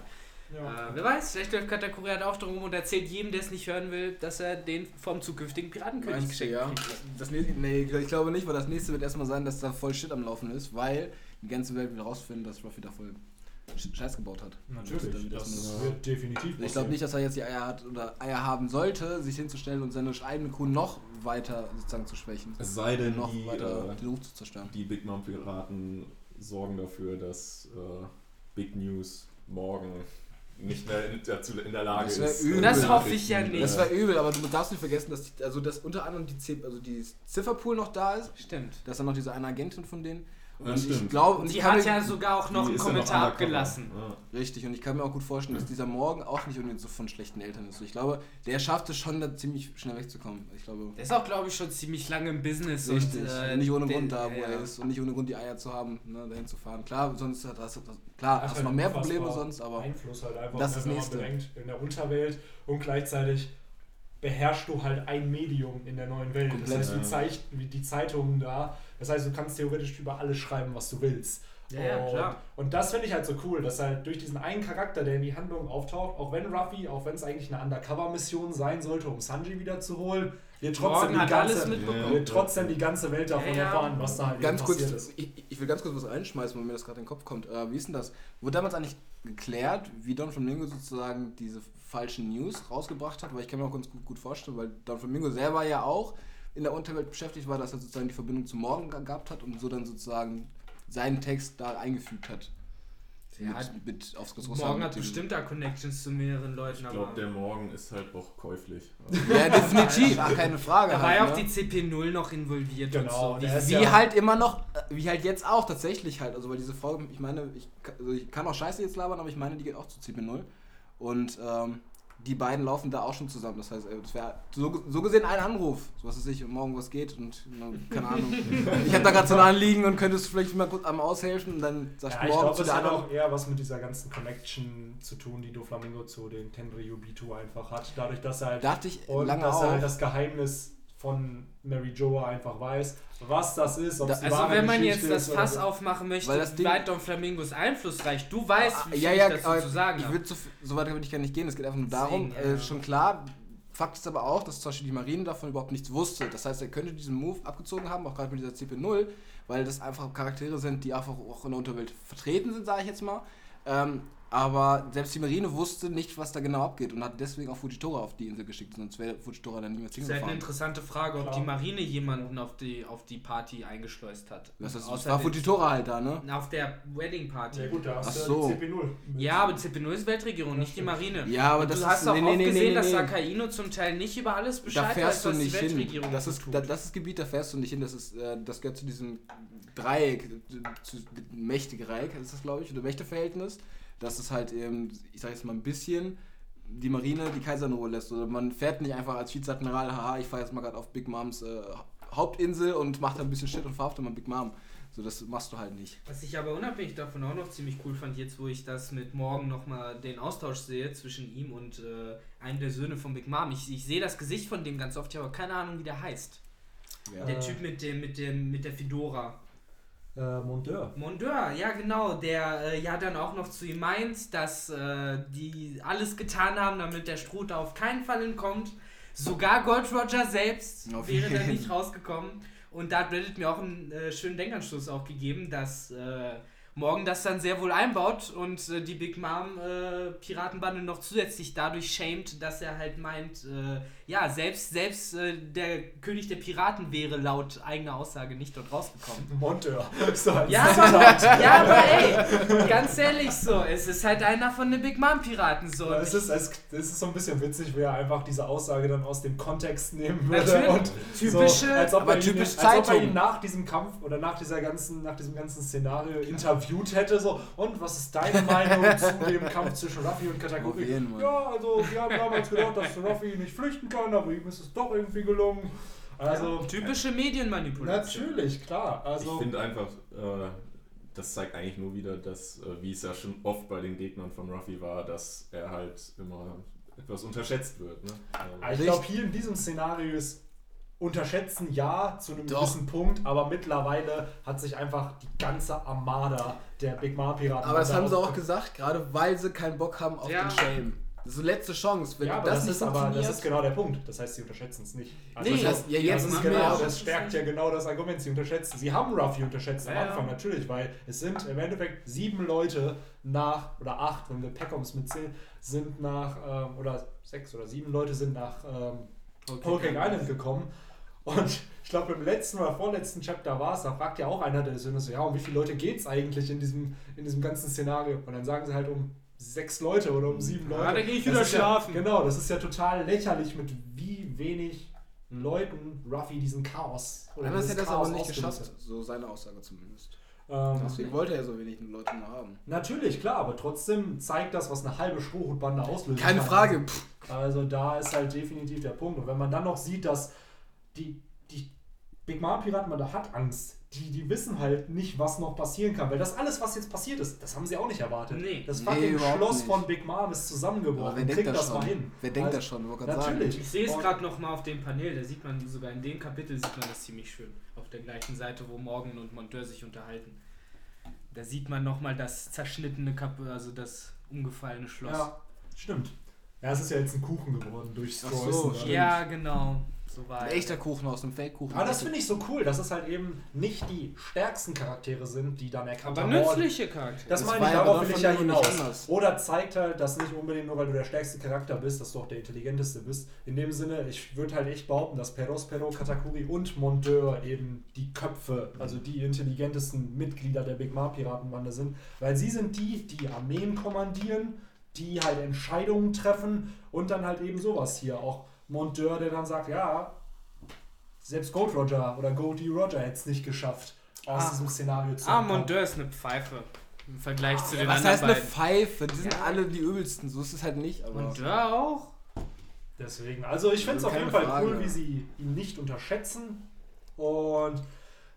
Ja. Äh, wer weiß, vielleicht läuft Katakuri halt auch drum und erzählt jedem, der es nicht hören will, dass er den vom zukünftigen Piratenkönig Meinst du, geschenkt ja? Das nächste, nee, ich glaube nicht, weil das nächste wird erstmal sein, dass da voll Shit am Laufen ist, weil die ganze Welt will rausfinden, dass Ruffy da voll Scheiß gebaut hat. Natürlich, Das wird das erstmal- wird definitiv Ich glaube nicht, dass er jetzt die Eier hat oder Eier haben sollte, sich hinzustellen und seine eigene Crew noch weiter sozusagen zu schwächen. Es sei denn, noch die, weiter äh, den Ruf zu zerstören. die Big Mom Piraten sorgen dafür, dass äh, Big News morgen nicht mehr in, dazu in der Lage Das ist. übel. äh, Das hoffe ich ja nicht. Das äh, war übel, aber du darfst nicht vergessen, dass die, also dass unter anderem die, also die Zifferpool noch da ist, Stimmt. dass dann noch diese eine Agentin von denen. Ja, Und ich glaube, und die hat mir, ja sogar auch noch die einen noch Kommentar abgelassen. Ja. richtig, und ich kann mir auch gut vorstellen, dass dieser Morgen auch nicht unbedingt so von schlechten Eltern ist. Ich glaube, der schafft es schon, da ziemlich schnell wegzukommen. Ich glaube, Der ist auch, glaube ich, schon ziemlich lange im Business. richtig. Und, äh, nicht ohne der- Grund da, wo ja. er ist und nicht ohne Grund die Eier zu haben, ne, dahin zu fahren. Klar, sonst hat das, klar, Das hast ist noch halt mehr unfassbar Probleme sonst, aber Einfluss halt einfach, das ne, ist man Nächste. bedenkt, in der Unterwelt und gleichzeitig beherrschst du halt ein Medium in der neuen Welt. Komplett, das heißt, du ja. zeigst wie die Zeitungen da. Das heißt, du kannst theoretisch über alles schreiben, was du willst. Ja, ja, und, klar. Und das finde ich halt so cool, dass halt durch diesen einen Charakter, der in die Handlung auftaucht, auch wenn Ruffy, auch wenn es eigentlich eine Undercover-Mission sein sollte, um Sanji wiederzuholen, wir trotzdem, Morgen die ganze, alles mitbekommen. wir trotzdem die ganze Welt davon Ja, erfahren, was da halt Ganz kurz, passiert ist. ich, ich will ganz kurz was reinschmeißen, weil mir das gerade in den Kopf kommt. Äh, wie ist denn das? Wurde damals eigentlich geklärt, wie Don Flamingo sozusagen diese falschen News rausgebracht hat? Weil ich kann mir auch ganz gut, gut vorstellen, weil Don Flamingo selber ja auch in der Unterwelt beschäftigt war, dass er sozusagen die Verbindung zu Morgen ge- gehabt hat und so dann sozusagen seinen Text da eingefügt hat. Ja, mit, mit aufs Morgen hat bestimmt da Connections zu mehreren Leuten, Ich glaube, der Morgen ist halt auch käuflich. Ja, definitiv, ach, keine Frage. da war halt, ja auch ne? die CP0 noch involviert Genau, und so. ist Wie ja- halt immer noch, äh, wie halt jetzt auch tatsächlich halt. Also weil diese Folge, ich meine, ich, also ich kann auch Scheiße jetzt labern, aber ich meine, die geht auch zu CP0. Und ähm, die beiden laufen da auch schon zusammen. Das heißt, äh, das wäre so, so gesehen ein Anruf. So was weiß ich, und morgen was geht und na, keine Ahnung. ich habe da gerade so ein Anliegen und könntest vielleicht mal kurz am aushelfen und dann sagst Ja, du ich morgen glaube, zu es der hat auch eher was mit dieser ganzen Connection zu tun, die Doflamingo zu den Tenryu B2 einfach hat. Dadurch, dass er halt, Dachte ich und lange dass er halt das Geheimnis von Mary Joa einfach weiß, was das ist, ob Da- Also wenn man Geschichte jetzt das ist Fass so. aufmachen möchte, Weil das Ding- wie weit Don Flamingos einflussreich, du weißt, wie viel ja, ja, ich dazu zu sagen ich würde so, so weit würde ich gar nicht gehen. Es geht einfach nur darum, Deswegen, ja. äh, schon klar, Fakt ist aber auch, dass zum Beispiel die Marine davon überhaupt nichts wusste. Das heißt, er könnte diesen Move abgezogen haben, auch gerade mit dieser CP0, weil das einfach Charaktere sind, die einfach auch in der Unterwelt vertreten sind, sage ich jetzt mal. Ähm, aber selbst die Marine wusste nicht, was da genau abgeht und hat deswegen auch Fujitora auf die Insel geschickt, sonst wäre Fujitora dann niemals Das ist halt eine hingefahren. interessante Frage, ob Klar. die Marine jemanden auf die, auf die Party eingeschleust hat. Das, ist, das war Fujitora halt da, ne? Auf der Wedding Party. Ja gut, da hast Ach du so. die CP0. Ja, aber CP0 ist Weltregierung, nicht die Marine. Ja, aber Und das du ist, hast auch nee, oft nee, nee, gesehen, nee, dass nee. Sakaino zum Teil nicht über alles Bescheid da fährst weiß, du was nicht hin. Weltregierung Das ist, da, das ist Gebiet, da fährst du nicht hin. Das, ist, äh, das gehört zu diesem Dreieck, zu, Mächtedreieck ist das, glaube ich, oder Mächteverhältnis. Das ist halt eben, ich sage jetzt mal ein bisschen, die Marine die Kaiser in Ruhe lässt. Oder man fährt nicht einfach als Vizeadmiral, haha, ich fahre jetzt mal gerade auf Big Moms äh, Hauptinsel und macht da ein bisschen Shit und verhaftet mal Big Mom. So, das machst du halt nicht. Was ich aber unabhängig davon auch noch ziemlich cool fand, jetzt wo ich das mit morgen nochmal den Austausch sehe zwischen ihm und äh, einem der Söhne von Big Mom. Ich, ich sehe das Gesicht von dem ganz oft, ich habe keine Ahnung, wie der heißt. Ja. Der Typ mit dem, mit dem, mit der Fedora. Äh, Mondeur. Mondeur, ja genau, der äh, ja dann auch noch zu ihm meint, dass äh, die alles getan haben, damit der Strute auf keinen Fall entkommt. Sogar Gold Roger selbst Auf wäre da nicht rausgekommen. Und da hat Reddit mir auch einen äh, schönen Denkanstoß auch gegeben, dass äh, morgen das dann sehr wohl einbaut und äh, die Big Mom äh, Piratenbande noch zusätzlich dadurch schämt, dass er halt meint, äh, ja, selbst, selbst äh, der König der Piraten wäre laut eigener Aussage nicht dort rausgekommen. Monteur. So Ja, aber, ja, aber ey, ganz ehrlich so, es ist halt einer von den Big Mom Piraten so. Es ist, es, es ist so ein bisschen witzig, wie er einfach diese Aussage dann aus dem Kontext nehmen würde. Natürlich. Und Typische- so, als ob aber er ihn, typisch als ob er Zeitung. ihn nach diesem Kampf oder nach, dieser ganzen, nach diesem ganzen Szenario interviewt hätte. So, und was ist deine Meinung zu dem Kampf zwischen Ruffy und Katakuri? Ja, also wir haben damals gedacht, dass Ruffy nicht flüchten kann, aber ihm ist es doch irgendwie gelungen. Also, Typische Medienmanipulation. natürlich, klar. ich Also, finde einfach, äh, das zeigt eigentlich nur wieder, dass, äh, wie es ja schon oft bei den Gegnern von Ruffy war, dass er halt immer etwas unterschätzt wird. Ne? Aber ich glaube, hier in diesem Szenario ist unterschätzen ja zu einem Doch. gewissen Punkt, aber mittlerweile hat sich einfach die ganze Armada der Big Mom Piraten. Aber das haben sie auch gesagt, gerade weil sie keinen Bock haben auf Ja. den Shame. Das ist die letzte Chance. Wenn ja, aber das, das, ist aber das ist genau der Punkt. Das heißt, sie unterschätzen es nicht. Also Nee, das, ja, jetzt das ist genau, das stärkt ja genau das Argument. Sie unterschätzen. Sie haben Ruffy unterschätzt am Ja, ja. Anfang natürlich, weil es sind im Endeffekt sieben Leute nach oder acht, wenn wir Peckoms mitzählen, sind nach ähm, oder sechs oder sieben Leute sind nach ähm, Whole Cake Island gekommen. Und ich glaube, im letzten oder vorletzten Chapter war es, da fragt ja auch einer der Söhne so, ja, um wie viele Leute geht es eigentlich in diesem, in diesem ganzen Szenario? Und dann sagen sie halt um sechs Leute oder um sieben Leute. Ja, da geh ich Das wieder schlafen. Ja, genau, das ist ja total lächerlich, mit wie wenig Leuten Ruffy diesen Chaos oder Anders hätte er Chaos aber nicht geschafft, so seine Aussage zumindest. Ähm, Deswegen wollte er so wenig Leute nur haben. natürlich, klar, aber trotzdem zeigt das, was eine halbe Strohhutbande auslöst. Keine Frage. Pff, Also da ist halt definitiv der Punkt. Und wenn man dann noch sieht, dass die, die Big Mom Piratenbande hat Angst. Die, die wissen halt nicht, was noch passieren kann. Weil das alles, was jetzt passiert ist, das haben sie auch nicht erwartet. Nee. Das Nee, fucking überhaupt Schloss nicht. von Big Mom ist zusammengebrochen. wer denkt das das schon? mal hin. Wer denkt Also, das schon? Natürlich. sagen. Ich sehe es gerade nochmal auf dem Panel, da sieht man sogar in dem Kapitel sieht man das ziemlich schön. Auf der gleichen Seite, wo Morgan und Monteur sich unterhalten. Da sieht man nochmal das zerschnittene Kap also das umgefallene Schloss. Ja, stimmt. Ja, es ist ja jetzt ein Kuchen geworden durch so, Streusen. stimmt. Ja, genau. So war Ein echter Kuchen aus einem Fake-Kuchen. Aber das finde ich so cool, dass es halt eben nicht die stärksten Charaktere sind, die dann erkannt Aber haben. oh, nützliche Charaktere. Das Das meine ich, darauf aber will ich ja hinaus. anders. Oder zeigt halt, dass nicht unbedingt nur, weil du der stärkste Charakter bist, dass du auch der intelligenteste bist. In dem Sinne, ich würde halt echt behaupten, dass Perospero, Katakuri und Monteur eben die Köpfe, also die intelligentesten Mitglieder der Big Mar Piratenbande sind, weil sie sind die, die Armeen kommandieren, die halt Entscheidungen treffen und dann halt eben sowas hier. Auch Monteur, der dann sagt, ja, selbst Gold Roger oder Goldie Roger hätte es nicht geschafft, aus Ah. diesem Szenario zu Ah. Monteur ist eine Pfeife. Im Vergleich zu den was anderen heißt eine beiden. Pfeife? Die sind Ja. alle die übelsten. So ist es halt nicht. Aber Monteur auch? Deswegen, also ich finde es auf Keine jeden Fall Frage. cool, wie sie ihn nicht unterschätzen. Und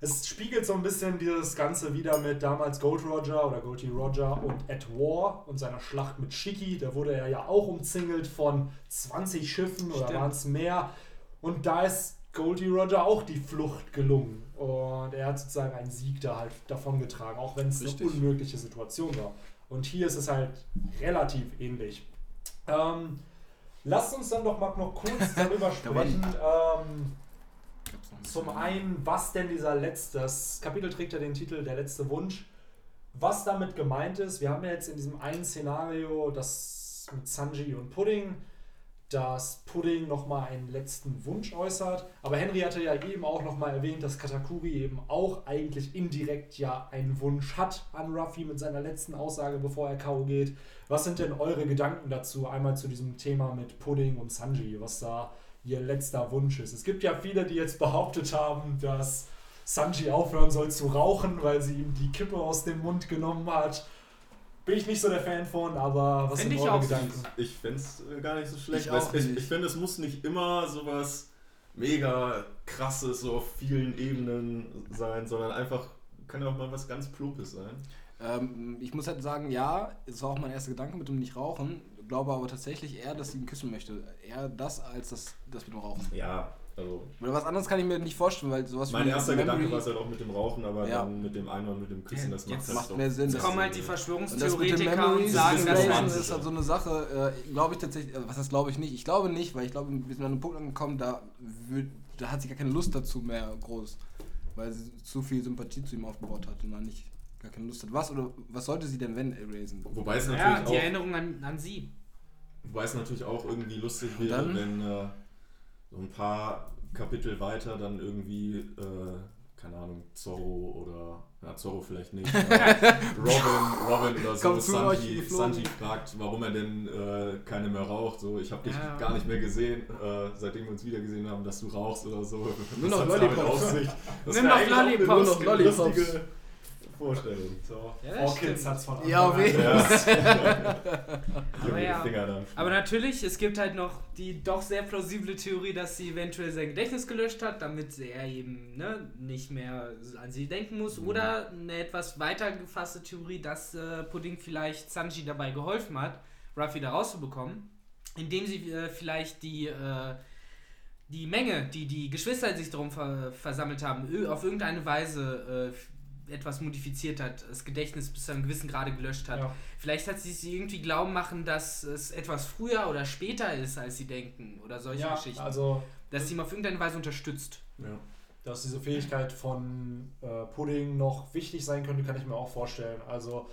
es spiegelt so ein bisschen dieses Ganze wieder mit damals Gold Roger oder Goldie Roger und At War und seiner Schlacht mit Shiki. Da wurde er ja auch umzingelt von 20 Schiffen oder waren es mehr. Und da ist Goldie Roger auch die Flucht gelungen. Und er hat sozusagen einen Sieg da halt davongetragen, auch wenn es eine unmögliche Situation war. Und hier ist es halt relativ ähnlich. Ähm, lasst uns dann doch mal noch kurz darüber sprechen. Ähm, zum einen, was denn dieser letzte, das Kapitel trägt ja den Titel Der letzte Wunsch. Was damit gemeint ist, wir haben ja jetzt in diesem einen Szenario, das mit Sanji und Pudding, dass Pudding nochmal einen letzten Wunsch äußert. Aber Henry hatte ja eben auch nochmal erwähnt, dass Katakuri eben auch eigentlich indirekt ja einen Wunsch hat an Ruffy mit seiner letzten Aussage, bevor er K.O. geht. Was sind denn eure Gedanken dazu? Einmal zu diesem Thema mit Pudding und Sanji, was da ihr letzter Wunsch ist. Es gibt ja viele, die jetzt behauptet haben, dass Sanji aufhören soll zu rauchen, weil sie ihm die Kippe aus dem Mund genommen hat. Bin ich nicht so der Fan von, aber was Find sind ich eure auch Gedanken? Ich fände es gar nicht so schlecht. Ich ich ich finde, es muss nicht immer sowas mega krasses, so auf vielen Ebenen sein, sondern einfach kann ja auch mal was ganz Plopes sein. Ähm, ich muss halt sagen, ja, es war auch mein erster Gedanke mit dem Nicht-Rauchen. Glaube aber tatsächlich eher, dass sie ihn küssen möchte. Eher das als das, das mit dem Rauchen. Ja, also Oder was anderes kann ich mir nicht vorstellen, weil sowas mein wie erster Memory Gedanke war es halt auch mit dem Rauchen, aber Ja. dann mit dem Einhorn, mit dem Küssen, das macht Jetzt halt macht mehr Sinn. Jetzt Das kommen halt die äh, das Verschwörungstheoretiker und sagen, das das ist ist halt so eine Sache, äh, glaube ich tatsächlich, also was heißt glaube ich nicht? Ich glaube nicht, weil ich glaube, wir sind an einem Punkt angekommen, da, würd, da hat sie gar keine Lust dazu mehr groß, weil sie zu viel Sympathie zu ihm aufgebaut hat und dann nicht gar keine Lust hat. Was oder was sollte sie denn wenn erasen? Wobei es Ja, natürlich die auch Erinnerung an, an sie. Wobei es natürlich auch irgendwie lustig wäre, dann? wenn äh, so ein paar Kapitel weiter dann irgendwie, äh, keine Ahnung, Zorro oder, ja, Zorro vielleicht nicht, Robin, Robin oder so, geflogen. Sanji fragt, warum er denn äh, keine mehr raucht. So, ich habe dich Ja. gar nicht mehr gesehen, äh, seitdem wir uns wieder gesehen haben, dass du rauchst oder so. Nur noch Lollipops. Nimm eine Lollipops. Nur noch Lollipops. Vorstellung. So, Ja, Four das Kids stimmt. hat's von Ja, auf Anfang jeden an. Fall. Aber ja. Aber natürlich, es gibt halt noch die doch sehr plausible Theorie, dass sie eventuell sein Gedächtnis gelöscht hat, damit er eben ne, nicht mehr an sie denken muss. Mhm. Oder eine etwas weiter gefasste Theorie, dass äh, Pudding vielleicht Sanji dabei geholfen hat, Ruffy da rauszubekommen, indem sie äh, vielleicht die, äh, die Menge, die die Geschwister sich darum ver versammelt haben, auf irgendeine Weise äh, etwas modifiziert hat, das Gedächtnis bis zu einem gewissen Grade gelöscht hat. Ja. Vielleicht hat sie sie irgendwie glauben machen, dass es etwas früher oder später ist, als sie denken. Oder solche Ja, Geschichten. also dass sie ihn auf irgendeine Weise unterstützt. Ja. dass diese Fähigkeit von äh, Pudding noch wichtig sein könnte, kann ich mir auch vorstellen. Also,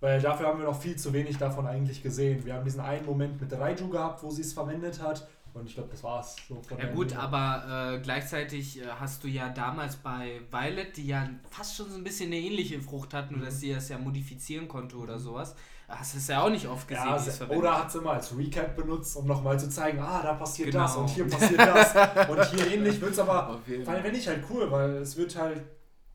weil dafür haben wir noch viel zu wenig davon eigentlich gesehen. Wir haben diesen einen Moment mit Raiju gehabt, wo sie es verwendet hat. Und ich glaube, das war's. So von Ja gut, Linie. aber äh, gleichzeitig äh, hast du ja damals bei Violet, die ja fast schon so ein bisschen eine ähnliche Frucht hat, nur Mhm. dass sie das ja modifizieren konnte oder sowas. Hast du es ja auch nicht oft gesehen, Ja, verwendet oder hat sie mal als Recap benutzt, um nochmal zu zeigen, ah, da passiert Genau. das und hier passiert das und hier ähnlich wird es aber, weil wenn ich halt cool, weil es wird halt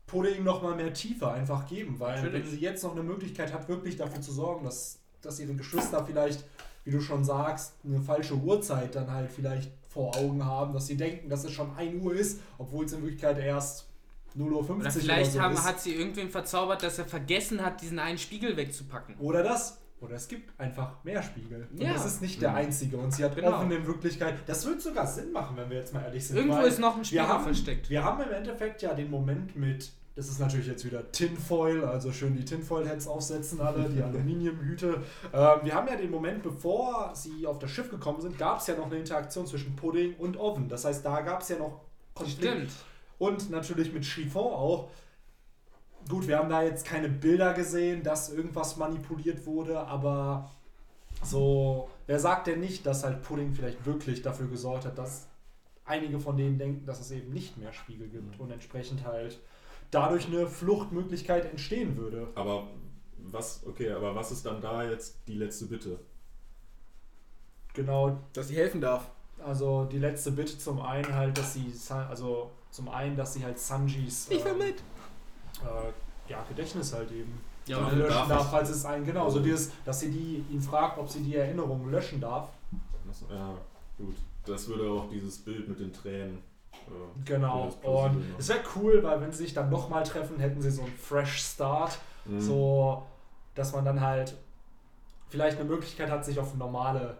Pudding nochmal mehr Tiefe einfach geben, weil Natürlich. wenn sie jetzt noch eine Möglichkeit hat, wirklich dafür zu sorgen, dass, dass ihre Geschwister vielleicht, wie du schon sagst, eine falsche Uhrzeit dann halt vielleicht vor Augen haben, dass sie denken, dass es schon 1 Uhr ist, obwohl es in Wirklichkeit erst 0.50 Uhr Oder oder vielleicht so haben, ist. hat sie irgendwen verzaubert, dass er vergessen hat, diesen einen Spiegel wegzupacken. Oder das. Oder es gibt einfach mehr Spiegel. Und Ja. das ist nicht der Mhm. einzige. Und sie hat Genau. offen in Wirklichkeit. Das wird sogar Sinn machen, wenn wir jetzt mal ehrlich sind. Irgendwo ist noch ein Spiegel wir haben, versteckt. Wir haben im Endeffekt ja den Moment mit das ist natürlich jetzt wieder Tinfoil, also schön die Tinfoil-Heads aufsetzen alle, die Aluminiumhüte. Ähm, wir haben ja den Moment, bevor sie auf das Schiff gekommen sind, gab es ja noch eine Interaktion zwischen Pudding und Oven. Das heißt, da gab es ja noch Konflikt. Stimmt. Und natürlich mit Chiffon auch. Gut, wir haben da jetzt keine Bilder gesehen, dass irgendwas manipuliert wurde, aber so, wer sagt denn nicht, dass halt Pudding vielleicht wirklich dafür gesorgt hat, dass einige von denen denken, dass es eben nicht mehr Spiegel gibt und entsprechend halt dadurch eine Fluchtmöglichkeit entstehen würde. Aber was, okay, aber was ist dann da jetzt die letzte Bitte? Genau, Dass sie helfen darf. also die letzte Bitte zum einen halt, dass sie, also zum einen, dass sie halt Sanjis Ich will ähm, mit. äh, ja, Gedächtnis halt eben Ja, Darf- löschen darf darf, falls es ein, genau, so dieses, dass sie die ihn fragt, ob sie die Erinnerungen löschen darf. Das, ja, gut. Das würde auch dieses Bild mit den Tränen. Äh, Genau. Und es wäre cool, weil wenn sie sich dann nochmal treffen, hätten sie so einen Fresh Start. Mhm. So, dass man dann halt vielleicht eine Möglichkeit hat, sich auf normale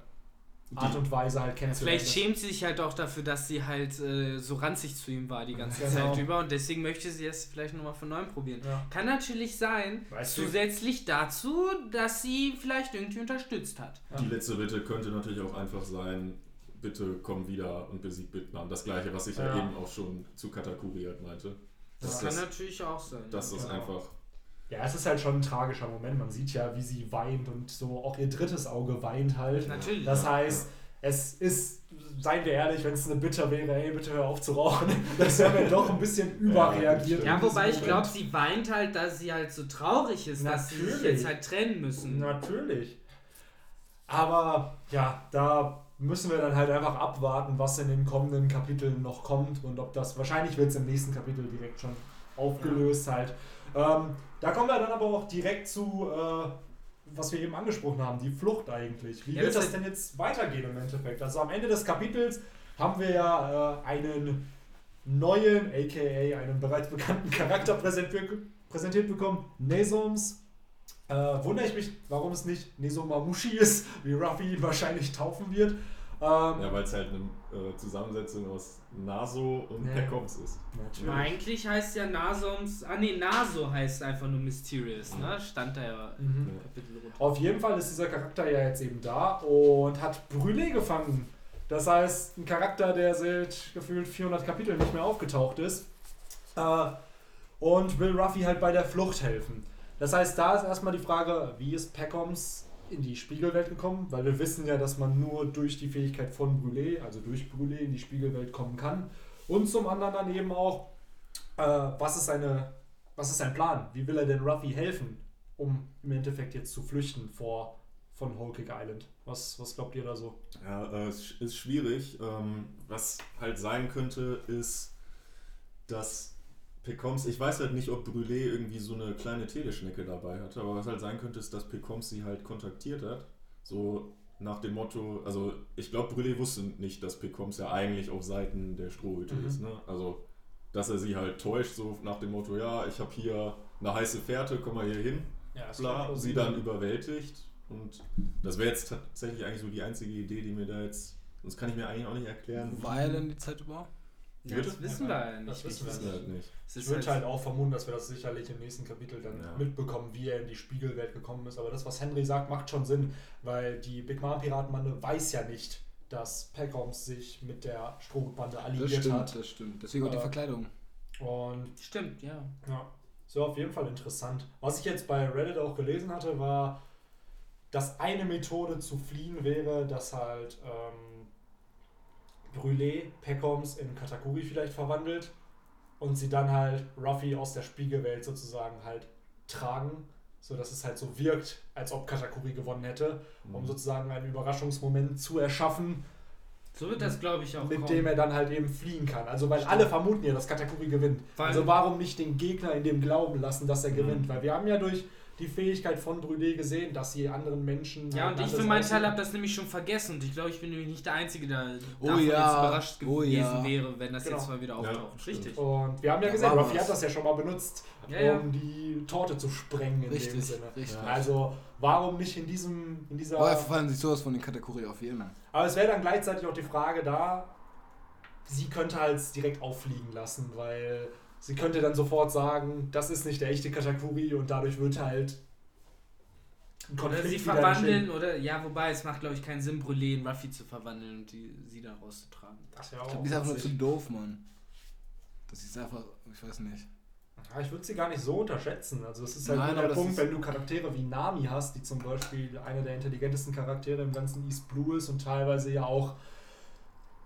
Art und Weise halt kennenzulernen. Vielleicht schämt sie sich halt auch dafür, dass sie halt äh, so ranzig zu ihm war die ganze Genau. Zeit über und deswegen möchte sie es vielleicht nochmal von neuem probieren. Ja. Kann natürlich sein, Weißt du- zusätzlich dazu, dass sie vielleicht irgendwie unterstützt hat. Die letzte Bitte könnte natürlich auch einfach sein, bitte komm wieder und besieg Bitman. Das gleiche, was ich ja, Ja. eben auch schon zu Katakuri halt meinte. Das Dass kann das, natürlich auch sein. dass das Genau. einfach. Ja, es ist halt schon ein tragischer Moment. Man sieht ja, wie sie weint und so auch ihr drittes Auge weint halt. Natürlich. Das Ja, heißt, es ist, seien wir ehrlich, wenn es eine Bitter wäre, ey, bitte hör auf zu rauchen, das wäre mir doch ein bisschen überreagiert. ja, in wobei ich glaube, sie weint halt, dass sie halt so traurig ist, dass sie sich Natürlich. jetzt halt trennen müssen. Natürlich. Aber ja, da müssen wir dann halt einfach abwarten, was in den kommenden Kapiteln noch kommt und ob das, wahrscheinlich wird es im nächsten Kapitel direkt schon aufgelöst halt. Ähm, da kommen wir dann aber auch direkt zu, äh, was wir eben angesprochen haben, die Flucht eigentlich. Wie Ja, wird das das denn jetzt weitergehen im Endeffekt? Also am Ende des Kapitels haben wir ja äh, einen neuen, aka einen bereits bekannten Charakter präsentiert, präsentiert bekommen, Nesoms. Äh, wundere ich mich, warum es nicht Nesomamushi ist, wie Ruffy ihn wahrscheinlich taufen wird. Ähm, Ja, weil es halt eine äh, Zusammensetzung aus Naso und Ja. Pecoms ist. natürlich. Eigentlich heißt ja Nasoms, ah nee, Naso heißt einfach nur Mysterious, ne? Stand da ja im Mhm. Kapitel runter. Auf jeden Fall ist dieser Charakter ja jetzt eben da und hat Brûlé gefangen. Das heißt, ein Charakter, der seit gefühlt 400 Kapiteln nicht mehr aufgetaucht ist. Äh, und will Ruffy halt bei der Flucht helfen. Das heißt, da ist erstmal die Frage, wie ist Pecoms in die Spiegelwelt gekommen? Weil wir wissen ja, dass man nur durch die Fähigkeit von Brûlé, also durch Brûlé in die Spiegelwelt kommen kann. Und zum anderen dann eben auch, äh, was, ist seine, was ist sein Plan? Wie will er denn Ruffy helfen, um im Endeffekt jetzt zu flüchten vor von Whole Cake Island? Was, was glaubt ihr da so? Ja, äh, es ist schwierig. Ähm, was halt sein könnte, ist, dass Pecoms, ich weiß halt nicht, ob Brûlé irgendwie so eine kleine Teleschnecke dabei hatte, aber was halt sein könnte, ist, dass Pecoms sie halt kontaktiert hat. So nach dem Motto, also ich glaube, Brûlé wusste nicht, dass Pecoms ja eigentlich auf Seiten der Strohhüte Mhm. ist. Ne? Also, dass er sie halt täuscht, so nach dem Motto, ja, ich habe hier eine heiße Fährte, komm mal hier hin Ja, bla, sie dann überwältigt. Und das wäre jetzt tatsächlich eigentlich so die einzige Idee, die mir da jetzt. Sonst kann ich mir eigentlich auch nicht erklären. War er denn die Zeit über? Ja, das wissen wir ja Das nicht. wissen wir Das halt nicht. Es Ich würde halt auch vermuten, dass wir das sicherlich im nächsten Kapitel dann Ja. mitbekommen, wie er in die Spiegelwelt gekommen ist. Aber das, was Henry sagt, macht schon Sinn, weil die Big Mom Piratenbande weiß ja nicht, dass Peckoms sich mit der Strohhutbande Das alliiert stimmt, hat. das stimmt. Deswegen auch die Äh, Verkleidung. Und Stimmt, ja. ja, so auf jeden Fall interessant. Was ich jetzt bei Reddit auch gelesen hatte, war, dass eine Methode zu fliehen wäre, dass halt ähm, Brûlé Peckoms in Katakuri vielleicht verwandelt und sie dann halt Ruffy aus der Spiegelwelt sozusagen halt tragen, sodass es halt so wirkt, als ob Katakuri gewonnen hätte, um Mhm. sozusagen einen Überraschungsmoment zu erschaffen, So wird das, glaube ich, auch mit kommen. dem er dann halt eben fliehen kann. Also weil Stimmt. alle vermuten ja, dass Katakuri gewinnt. Allem- also warum nicht den Gegner in dem Glauben lassen, dass er Mhm. gewinnt? Weil wir haben ja durch die Fähigkeit von Brûlé gesehen, dass sie anderen Menschen... Ja, halt und ich anders für meinen. Teil habe das nämlich schon vergessen und ich glaube, ich bin nämlich nicht der Einzige, der Oh davon ja, jetzt überrascht oh gewesen ja. wäre, wenn das Genau. jetzt mal wieder Ja, auftaucht. stimmt. Richtig. Und wir haben ja gesehen, Ruffy hat das ja schon mal benutzt, Ja, ja. um die Torte zu sprengen in dem Richtig, Sinne. richtig. Ja. Also warum nicht in diesem, in dieser... Aber verfallen sich sowas von den Kategorien auf jeden Fall. Aber es wäre dann gleichzeitig auch die Frage da, sie könnte halt direkt auffliegen lassen, weil sie könnte dann sofort sagen, das ist nicht der echte Katakuri und dadurch wird halt ein Oder sie verwandeln, oder ja, wobei es macht, glaube ich, keinen Sinn, Brûlé in Ruffy zu verwandeln und die, sie da rauszutragen. Das wäre Ich auch glaube, die ist einfach nur zu doof, Mann. Das ist einfach, ich weiß nicht. Ja, ich würde sie gar nicht so unterschätzen. Also es ist halt Nein, der Punkt, ist- wenn du Charaktere wie Nami hast, die zum Beispiel eine der intelligentesten Charaktere im ganzen East Blue ist und teilweise ja auch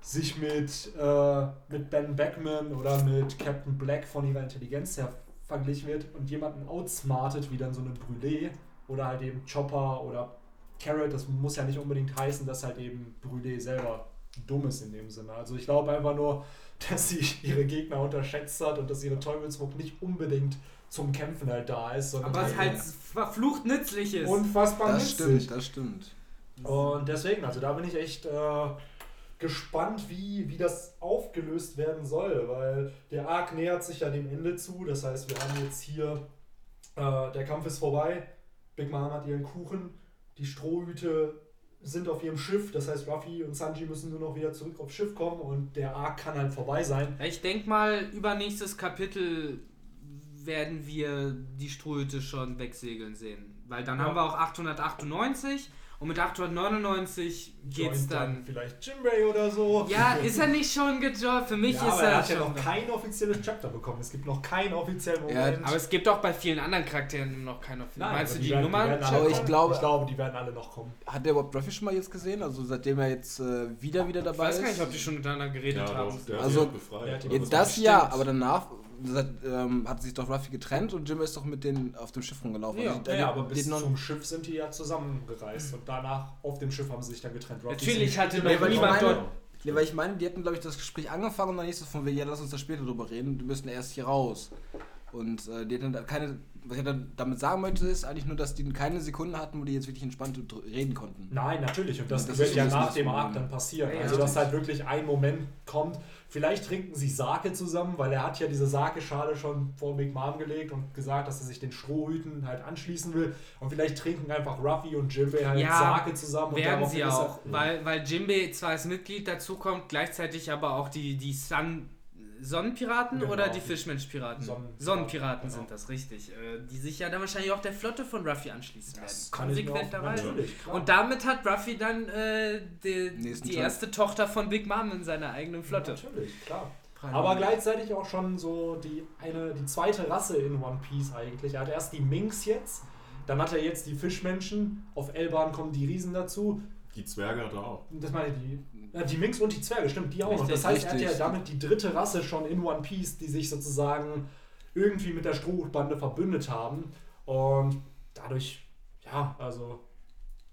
sich mit, äh, mit Ben Beckman oder mit Captain Black von ihrer Intelligenz her verglichen wird und jemanden outsmartet, wie dann so eine Brûlé oder halt eben Chopper oder Carrot, das muss ja nicht unbedingt heißen, dass halt eben Brûlé selber dumm ist in dem Sinne. Also ich glaube einfach nur, dass sie ihre Gegner unterschätzt hat und dass ihre Teufelsmuck nicht unbedingt zum Kämpfen halt da ist, sondern Aber es halt verflucht nützlich ist. unfassbar Das nützlich. stimmt, das stimmt. Und deswegen, also da bin ich echt äh, gespannt, wie, wie das aufgelöst werden soll, weil der Arc nähert sich ja dem Ende zu. Das heißt, wir haben jetzt hier, äh, der Kampf ist vorbei, Big Mom hat ihren Kuchen, die Strohhüte sind auf ihrem Schiff, das heißt, Ruffy und Sanji müssen nur noch wieder zurück aufs Schiff kommen und der Arc kann halt vorbei sein. Ich denke mal, übernächstes Kapitel werden wir die Strohhüte schon wegsegeln sehen. Weil dann Ja. haben wir auch 898 und mit 899 geht's Joint dann. vielleicht Jinbei oder so. Ja, ist er nicht schon gejoint? Für mich ja, ist aber er, er hat ja noch kein offizielles Chapter bekommen. Es gibt noch keinen offiziellen Ja, Moment. aber es gibt auch bei vielen anderen Charakteren noch keine. Nein, Meinst du die, werden- Nummern? alle Aber ich glaube- ich glaube, die werden alle noch kommen. Hat der überhaupt Ruffy schon mal jetzt gesehen? Also seitdem er jetzt äh, wieder wieder ich dabei weiß ist? gar nicht, ob die schon miteinander geredet Ja, haben. Also, hat ihn befreit. der hat ihn oder Jetzt das ja, aber danach ähm, hat sich doch Ruffy getrennt und Jim ist doch mit denen auf dem Schiff rumgelaufen. Ja. Also, Ja, die- aber bis zum Schiff sind die ja zusammengereist und danach auf dem Schiff haben sie sich dann getrennt. Ruffy Natürlich hatte noch Nee, weil ich niemand meine- dort. Nee, weil ich meine, die hätten, glaube ich, das Gespräch angefangen und dann hieß es von wegen, ja, lass uns da später drüber reden, wir müssen erst hier raus. Und äh, die hätten da keine, was ich dann damit sagen möchte, ist eigentlich nur, dass die keine Sekunden hatten, wo die jetzt wirklich entspannt reden konnten. Nein, natürlich. Und das, Das wird ja nach dem Problem. dann passieren. Ja, also, dass halt wirklich ein Moment kommt. Vielleicht trinken sie Sake zusammen, weil er hat ja diese Sake-Schale schon vor Big Mom gelegt und gesagt, dass er sich den Strohhüten halt anschließen will. Und vielleicht trinken einfach Ruffy und Jimbei halt Ja, Sake zusammen. Werden daraufhin sie er- auch, weil, weil Jimbei zwar als Mitglied dazukommt, gleichzeitig aber auch die, die Sun Sonnenpiraten Genau. oder die Fischmensch-Piraten? Sonnenpiraten, Sonnenpiraten genau. sind das, richtig. Äh, die sich ja dann wahrscheinlich auch der Flotte von Ruffy anschließen Das werden. kann ich mir Konsequent auch- dabei. natürlich, klar. Und damit hat Ruffy dann äh, die, die erste Tochter von Big Mom in seiner eigenen Flotte. Natürlich, klar. Aber gleichzeitig auch schon so die eine, die zweite Rasse in One Piece eigentlich. Er hat erst die Minks jetzt, dann hat er jetzt die Fischmenschen, auf Elban kommen die Riesen dazu. Die Zwerge hat er auch. Das meine ich, die, ja, die Minks und die Zwerge, stimmt, die auch noch. Richtig, Das heißt, er hat ja richtig. damit die dritte Rasse schon in One Piece, die sich sozusagen irgendwie mit der Strohbande verbündet haben. Und dadurch, ja, also.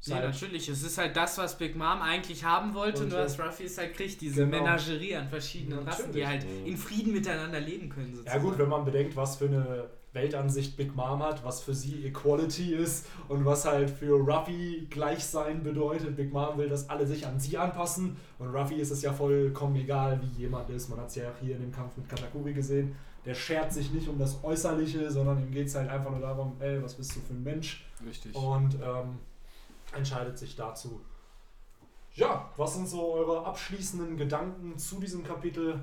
Ja, halt- natürlich. Es ist halt das, was Big Mom eigentlich haben wollte, Und, nur dass Ruffy es halt kriegt, diese genau. Menagerie an verschiedenen Rassen, die Natürlich. halt in Frieden miteinander leben können. Ja Sozusagen. gut, wenn man bedenkt, was für eine Weltansicht Big Mom hat, was für sie Equality ist und was halt für Ruffy Gleichsein bedeutet. Big Mom will, dass alle sich an sie anpassen und Ruffy ist es ja vollkommen egal, wie jemand ist. Man hat es ja auch hier in dem Kampf mit Katakuri gesehen. Der schert sich nicht um das Äußerliche, sondern ihm geht es halt einfach nur darum, ey, was bist du für ein Mensch? Richtig. Und ähm, entscheidet sich dazu. Ja, was sind so eure abschließenden Gedanken zu diesem Kapitel?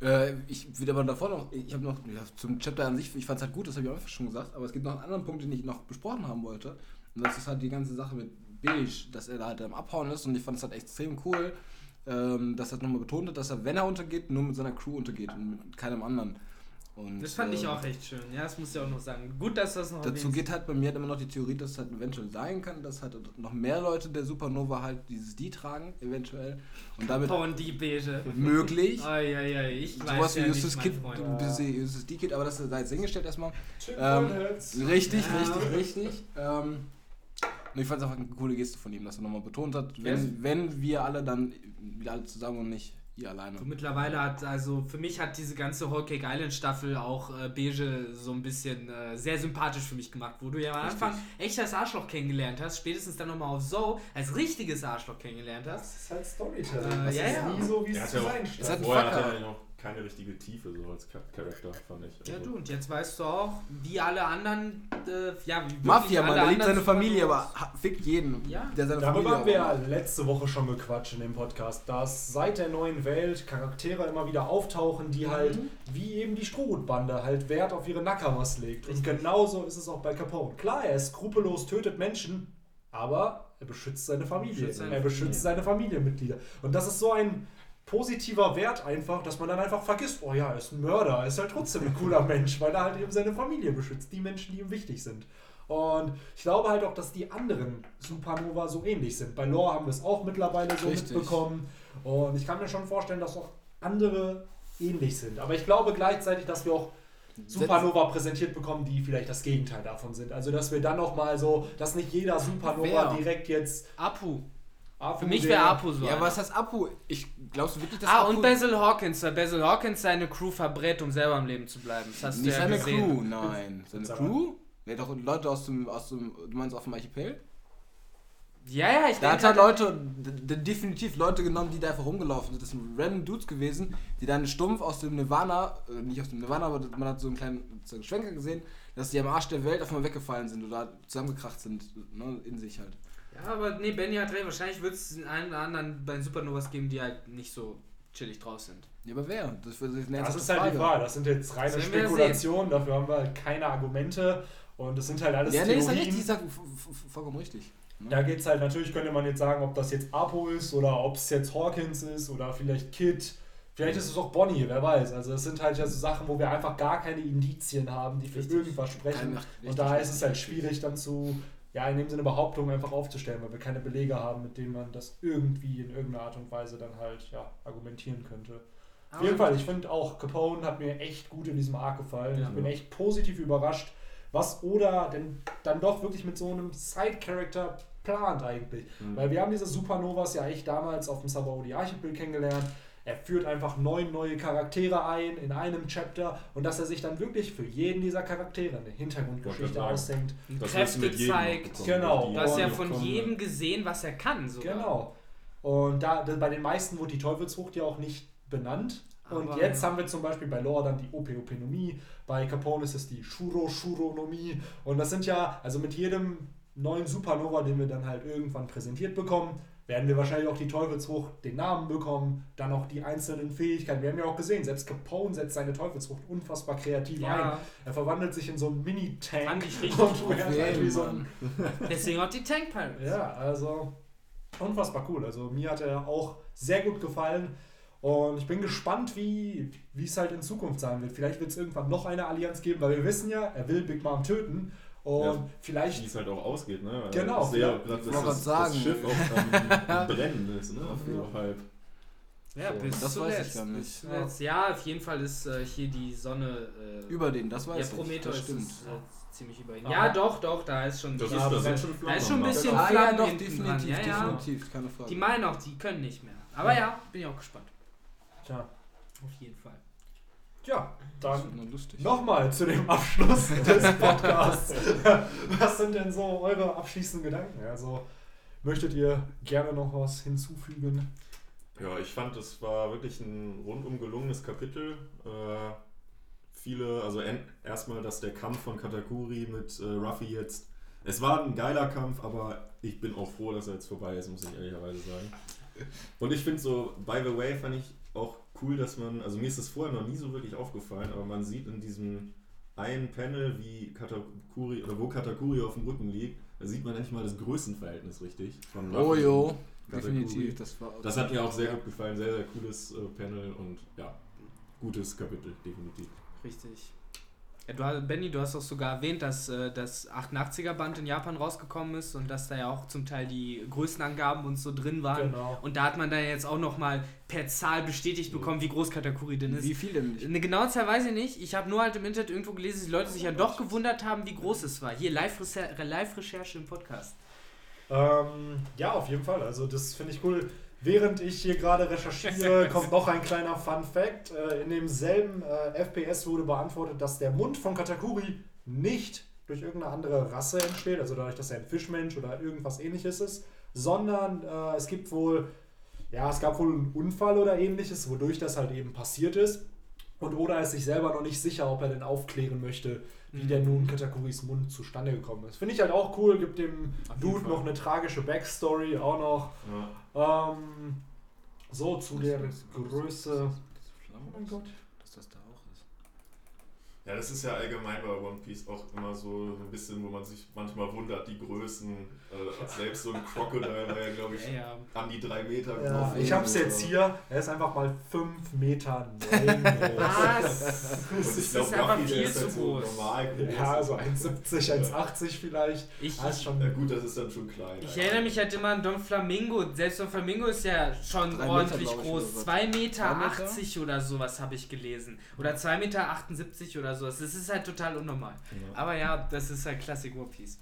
Äh, ich will aber davor noch, ich habe noch ja, zum Chapter an sich, ich fand es halt gut, das habe ich auch schon gesagt, aber es gibt noch einen anderen Punkt, den ich noch besprochen haben wollte. Und das ist halt die ganze Sache mit Beige, dass er da halt am Abhauen ist und ich fand es halt extrem cool, ähm, dass er nochmal betont hat, dass er, wenn er untergeht, nur mit seiner Crew untergeht und mit keinem anderen. Und, Das fand ich ähm, auch echt schön. Ja, das muss ich auch noch sagen. Gut, dass das noch Dazu geht halt bei mir halt immer noch die Theorie, dass es halt eventuell sein kann, dass halt noch mehr Leute der Supernova halt dieses Die tragen, eventuell. Und damit Oh, und die Beige. möglich. Eieiei, ich weiß Sowas wie ja Justus nicht, Kid, bisschen Justus D-Kid, aber das sei jetzt hingestellt erstmal. Ähm. Richtig, Ja. richtig, richtig. Ähm, und ich fand es einfach eine coole Geste von ihm, dass er nochmal betont hat, Ja. wenn, wenn wir alle dann wieder alle zusammen und nicht ihr alleine. So, mittlerweile hat, also für mich hat diese ganze Whole Cake Island Staffel auch äh, Beige so ein bisschen äh, sehr sympathisch für mich gemacht, wo du ja am Richtig. Anfang echt als Arschloch kennengelernt hast, spätestens dann nochmal auf Zoe als richtiges Arschloch kennengelernt hast. Das ist halt Storytelling. Äh, das ja, ist ja. nie so, wie es zu sein Es hat scheint. ein Vorher Fucker. hat er ja noch keine richtige Tiefe so als Cha- Charakter, fand ich. Ja, Also, du, und jetzt weißt du auch, wie alle anderen, äh, ja, wie Mafia, Mann, da liebt seine Familie, aber fickt jeden, Ja. der seine Darüber haben Familie wir ja letzte Woche schon gequatscht in dem Podcast, dass seit der neuen Welt Charaktere immer wieder auftauchen, die halt, wie eben die Strohhutbande, halt Wert auf ihre Nakamas legt. Und Richtig. genauso ist es auch bei Capone. Klar, er ist skrupellos, tötet Menschen, aber er beschützt seine Familie. Beschützt seine er beschützt seine Familienmitglieder. Und das ist so ein positiver Wert einfach, dass man dann einfach vergisst, oh ja, er ist ein Mörder, er ist halt trotzdem ein cooler Mensch, weil er halt eben seine Familie beschützt, die Menschen, die ihm wichtig sind. Und ich glaube halt auch, dass die anderen Supernova so ähnlich sind. Bei Lore haben wir es auch mittlerweile so Richtig. mitbekommen. Und ich kann mir schon vorstellen, dass auch andere ähnlich sind. Aber ich glaube gleichzeitig, dass wir auch Supernova präsentiert bekommen, die vielleicht das Gegenteil davon sind. Also dass wir dann noch mal so, dass nicht jeder Supernova Wer? direkt jetzt Apu. Apu, Für mich wäre Apu so. Ja, einer. was heißt Apu? Ich glaubst du wirklich, dass Ah, Apu und Basil Hawkins, weil Basil Hawkins seine Crew verbrät, um selber am Leben zu bleiben. Das hast nicht du ja seine gesehen. Crew, nein. Seine Crew? Ja, doch Leute aus dem, aus dem, du meinst auf dem Archipel? Ja, ja, ich Da hat er halt, Leute, definitiv Leute genommen, die da einfach rumgelaufen sind. Das sind random Dudes gewesen, die dann stumpf aus dem Nirvana, äh, nicht aus dem Nirvana, aber man hat so einen kleinen so einen Schwenker gesehen, dass die am Arsch der Welt auf einmal weggefallen sind oder zusammengekracht sind, ne, in sich halt. Ja, aber nee, Benny hat recht. Wahrscheinlich wird es einen oder anderen bei den Supernovas geben, die halt nicht so chillig draus sind. Ja, aber wer? Das, das, ist Das ernsthafte ist halt die Frage. Das sind jetzt reine Das Spekulationen, dafür haben wir halt keine Argumente. Und es sind halt alles Ja, nee, ist ja Theorien. richtig, ich sag vollkommen richtig. Ne? Da geht es halt, natürlich könnte man jetzt sagen, ob das jetzt Apo ist oder ob es jetzt Hawkins ist oder vielleicht Kid. Vielleicht ist es auch Bonnie, wer weiß. Also es sind halt ja so Sachen, wo wir einfach gar keine Indizien haben, die für Richtig. irgendwas sprechen. Richtig, Und daher ist es halt schwierig dann zu, ja, in dem Sinne Behauptungen einfach aufzustellen, weil wir keine Belege haben, mit denen man das irgendwie in irgendeiner Art und Weise dann halt, ja, argumentieren könnte. Auf jeden Fall, ich finde auch Capone hat mir echt gut in diesem Arc gefallen. Ja. ich bin echt positiv überrascht, was Oda denn dann doch wirklich mit so einem Side-Character plant eigentlich. Mhm. Weil wir haben diese Supernovas ja echt damals auf dem Sabaody Archipel kennengelernt. Er führt einfach neun neue Charaktere ein in einem Chapter und dass er sich dann wirklich für jeden dieser Charaktere eine Hintergrundgeschichte ausdenkt. Und Das Kräfte zeigt. Genau. ja die von jedem gesehen, was er kann. Sogar. Genau. Und da, da bei den meisten wurde die Teufelsfrucht ja auch nicht benannt. Und Aber, jetzt ja. haben wir zum Beispiel bei Lore dann die Opeopenomie, bei Capone ist es die Shuro-Shuronomie. Und das sind ja, also mit jedem neuen Supernova, den wir dann halt irgendwann präsentiert bekommen, werden wir wahrscheinlich auch die Teufelsfrucht den Namen bekommen, dann auch die einzelnen Fähigkeiten. Wir haben ja auch gesehen, selbst Capone setzt seine Teufelsfrucht unfassbar kreativ ein. Ja, Er verwandelt sich in so einen Mini-Tank. Fand ich richtig und fährt halt wie so ein deswegen auch die Tank Pirates. ja, also unfassbar cool. Also mir hat er auch sehr gut gefallen. Und ich bin gespannt, wie wie es halt in Zukunft sein wird. Vielleicht wird es irgendwann noch eine Allianz geben, weil wir wissen ja, er will Big Mom töten. Und Ja, Wie vielleicht, es halt auch ausgeht, ne? Genau, Ich sehe ja Ich dass das, das sagen. Schiff auch am Brennen ist, ne? Auf Ja. halb. Ja, So, bis das zuletzt. weiß ich gar nicht. Bis zuletzt. Ja, auf jeden Fall ist äh, hier die Sonne. Äh, Über den, das weiß ja, ich. Prometheus das stimmt. ist äh, ziemlich über ihn. Aha. Ja, doch, doch, da ist schon. Das ist, da sind schon da ist schon ein bisschen. Ah, ja, doch, definitiv, ja, ja. definitiv, keine Frage. Die meinen auch, die können nicht mehr. Aber ja, bin ich auch gespannt. tja, Auf jeden Fall. Ja, dann nochmal zu dem Abschluss des Podcasts. Was sind denn so eure abschließenden Gedanken? Also möchtet ihr gerne noch was hinzufügen? Ja, ich fand, es war wirklich ein rundum gelungenes Kapitel. Äh, viele, also erstmal, dass der Kampf von Katakuri mit äh, Ruffy jetzt. Es war ein geiler Kampf, aber ich bin auch froh, dass er jetzt vorbei ist, muss ich ehrlicherweise sagen. Und ich finde so, by the way, fand ich auch cool, dass man, also mir ist es vorher noch nie so wirklich aufgefallen, aber man sieht in diesem einen Panel, wie Katakuri, oder wo Katakuri auf dem Rücken liegt, da sieht man endlich mal das Größenverhältnis richtig. Von Oh jo, Katakuri. definitiv. Das, war Das hat mir auch sehr gut gefallen, sehr, sehr cooles äh, Panel und ja, gutes Kapitel, definitiv. Richtig. Ja, du, hast- Benny, du hast auch sogar erwähnt, dass äh, das 88er-Band in Japan rausgekommen ist und dass da ja auch zum Teil die Größenangaben und so drin waren. Genau. Und da hat man dann jetzt auch nochmal per Zahl bestätigt bekommen, wie groß Katakuri denn ist. Wie viel denn nicht? Eine genaue Zahl weiß ich nicht. Ich habe nur halt im Internet irgendwo gelesen, dass die Leute sich ja doch gewundert haben, wie groß es war. Hier Live-Recher- Live-Recherche im Podcast. Ähm, ja, auf jeden Fall. Also das finde ich cool. Während ich hier gerade recherchiere, kommt noch ein kleiner Fun Fact. Äh, in demselben äh, FPS wurde beantwortet, dass der Mund von Katakuri nicht durch irgendeine andere Rasse entsteht, also dadurch, dass er ein Fischmensch oder irgendwas ähnliches ist, sondern äh, es gibt wohl, ja, es gab wohl einen Unfall oder ähnliches, wodurch das halt eben passiert ist. Und Oda ist sich selber noch nicht sicher, ob er denn aufklären möchte, wie Mhm. denn nun Katakuris Mund zustande gekommen ist. Finde ich halt auch cool, gibt dem Dude Fall. noch eine tragische Backstory auch noch. Ja. Ähm, so zu der Größe. Oh mein Gott. Dass das da auch ist. Ja, das ist ja allgemein bei One Piece auch immer so ein bisschen, wo man sich manchmal wundert, die Größen. Äh, selbst so ein Crocodile war ja, glaube ich, Ja, ja. an die drei Meter Ja, ich hab's oder jetzt so. hier. Er ist einfach mal 5 Meter neun groß. Was? Und Das ich glaube, ist einfach Ruffy, der viel ist zu halt so groß. normal groß. Ja, so 1,70, 1,80 vielleicht. Ich, Das ist schon Ja gut, das ist dann schon klein. Ich erinnere mich halt immer an Don Flamingo. Selbst Don Flamingo ist ja schon Drei Meter, ordentlich ich, groß. oder so. 2,80 Meter Meter? 80 oder sowas habe ich gelesen. Oder 2,78 Meter oder sowas. Das ist halt total unnormal. Ja. Aber ja, das ist halt Classic One Piece.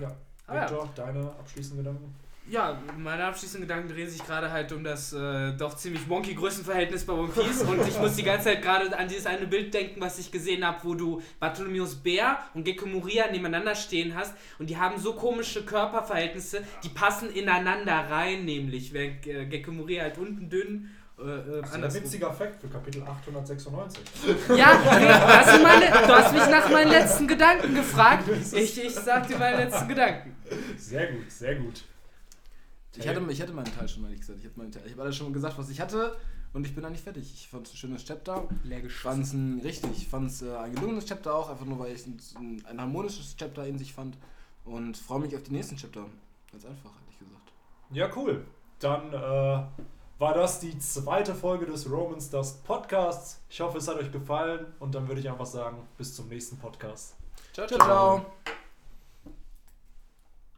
Ja. Ah, ja. Victor, deine abschließenden Gedanken? Ja, meine abschließenden Gedanken drehen sich gerade halt um das äh, doch ziemlich wonky Größenverhältnis bei One Piece und ich muss die ganze Zeit gerade an dieses eine Bild denken, was ich gesehen habe, wo du Bartholomeus Bär und Gekko Moria nebeneinander stehen hast und die haben so komische Körperverhältnisse, die passen ineinander rein, nämlich während äh, Gekko Moria halt unten dünn äh, äh, Das ist ein witziger Fakt für Kapitel 896. Ja, du, hast meine, du hast mich nach meinen letzten Gedanken gefragt. Ich, ich sag dir meine letzten Gedanken. Sehr gut, sehr gut. Ich hatte, ich hatte meinen Teil schon, ehrlich gesagt. Ich habe meinen Teil- ich habe alles schon gesagt, was ich hatte und ich bin da nicht fertig. Ich fand es ein schönes Chapter. Leer Ich fand es ein, richtig, ich fand es äh, ein gelungenes Chapter auch, einfach nur weil ich es ein, ein harmonisches Chapter in sich fand und freue mich auf die nächsten Chapter. Ganz einfach, ehrlich gesagt. Ja, cool. Dann äh, war das die zweite Folge des Romans Dust Podcasts. Ich hoffe, es hat euch gefallen und dann würde ich einfach sagen, bis zum nächsten Podcast. ciao. ciao.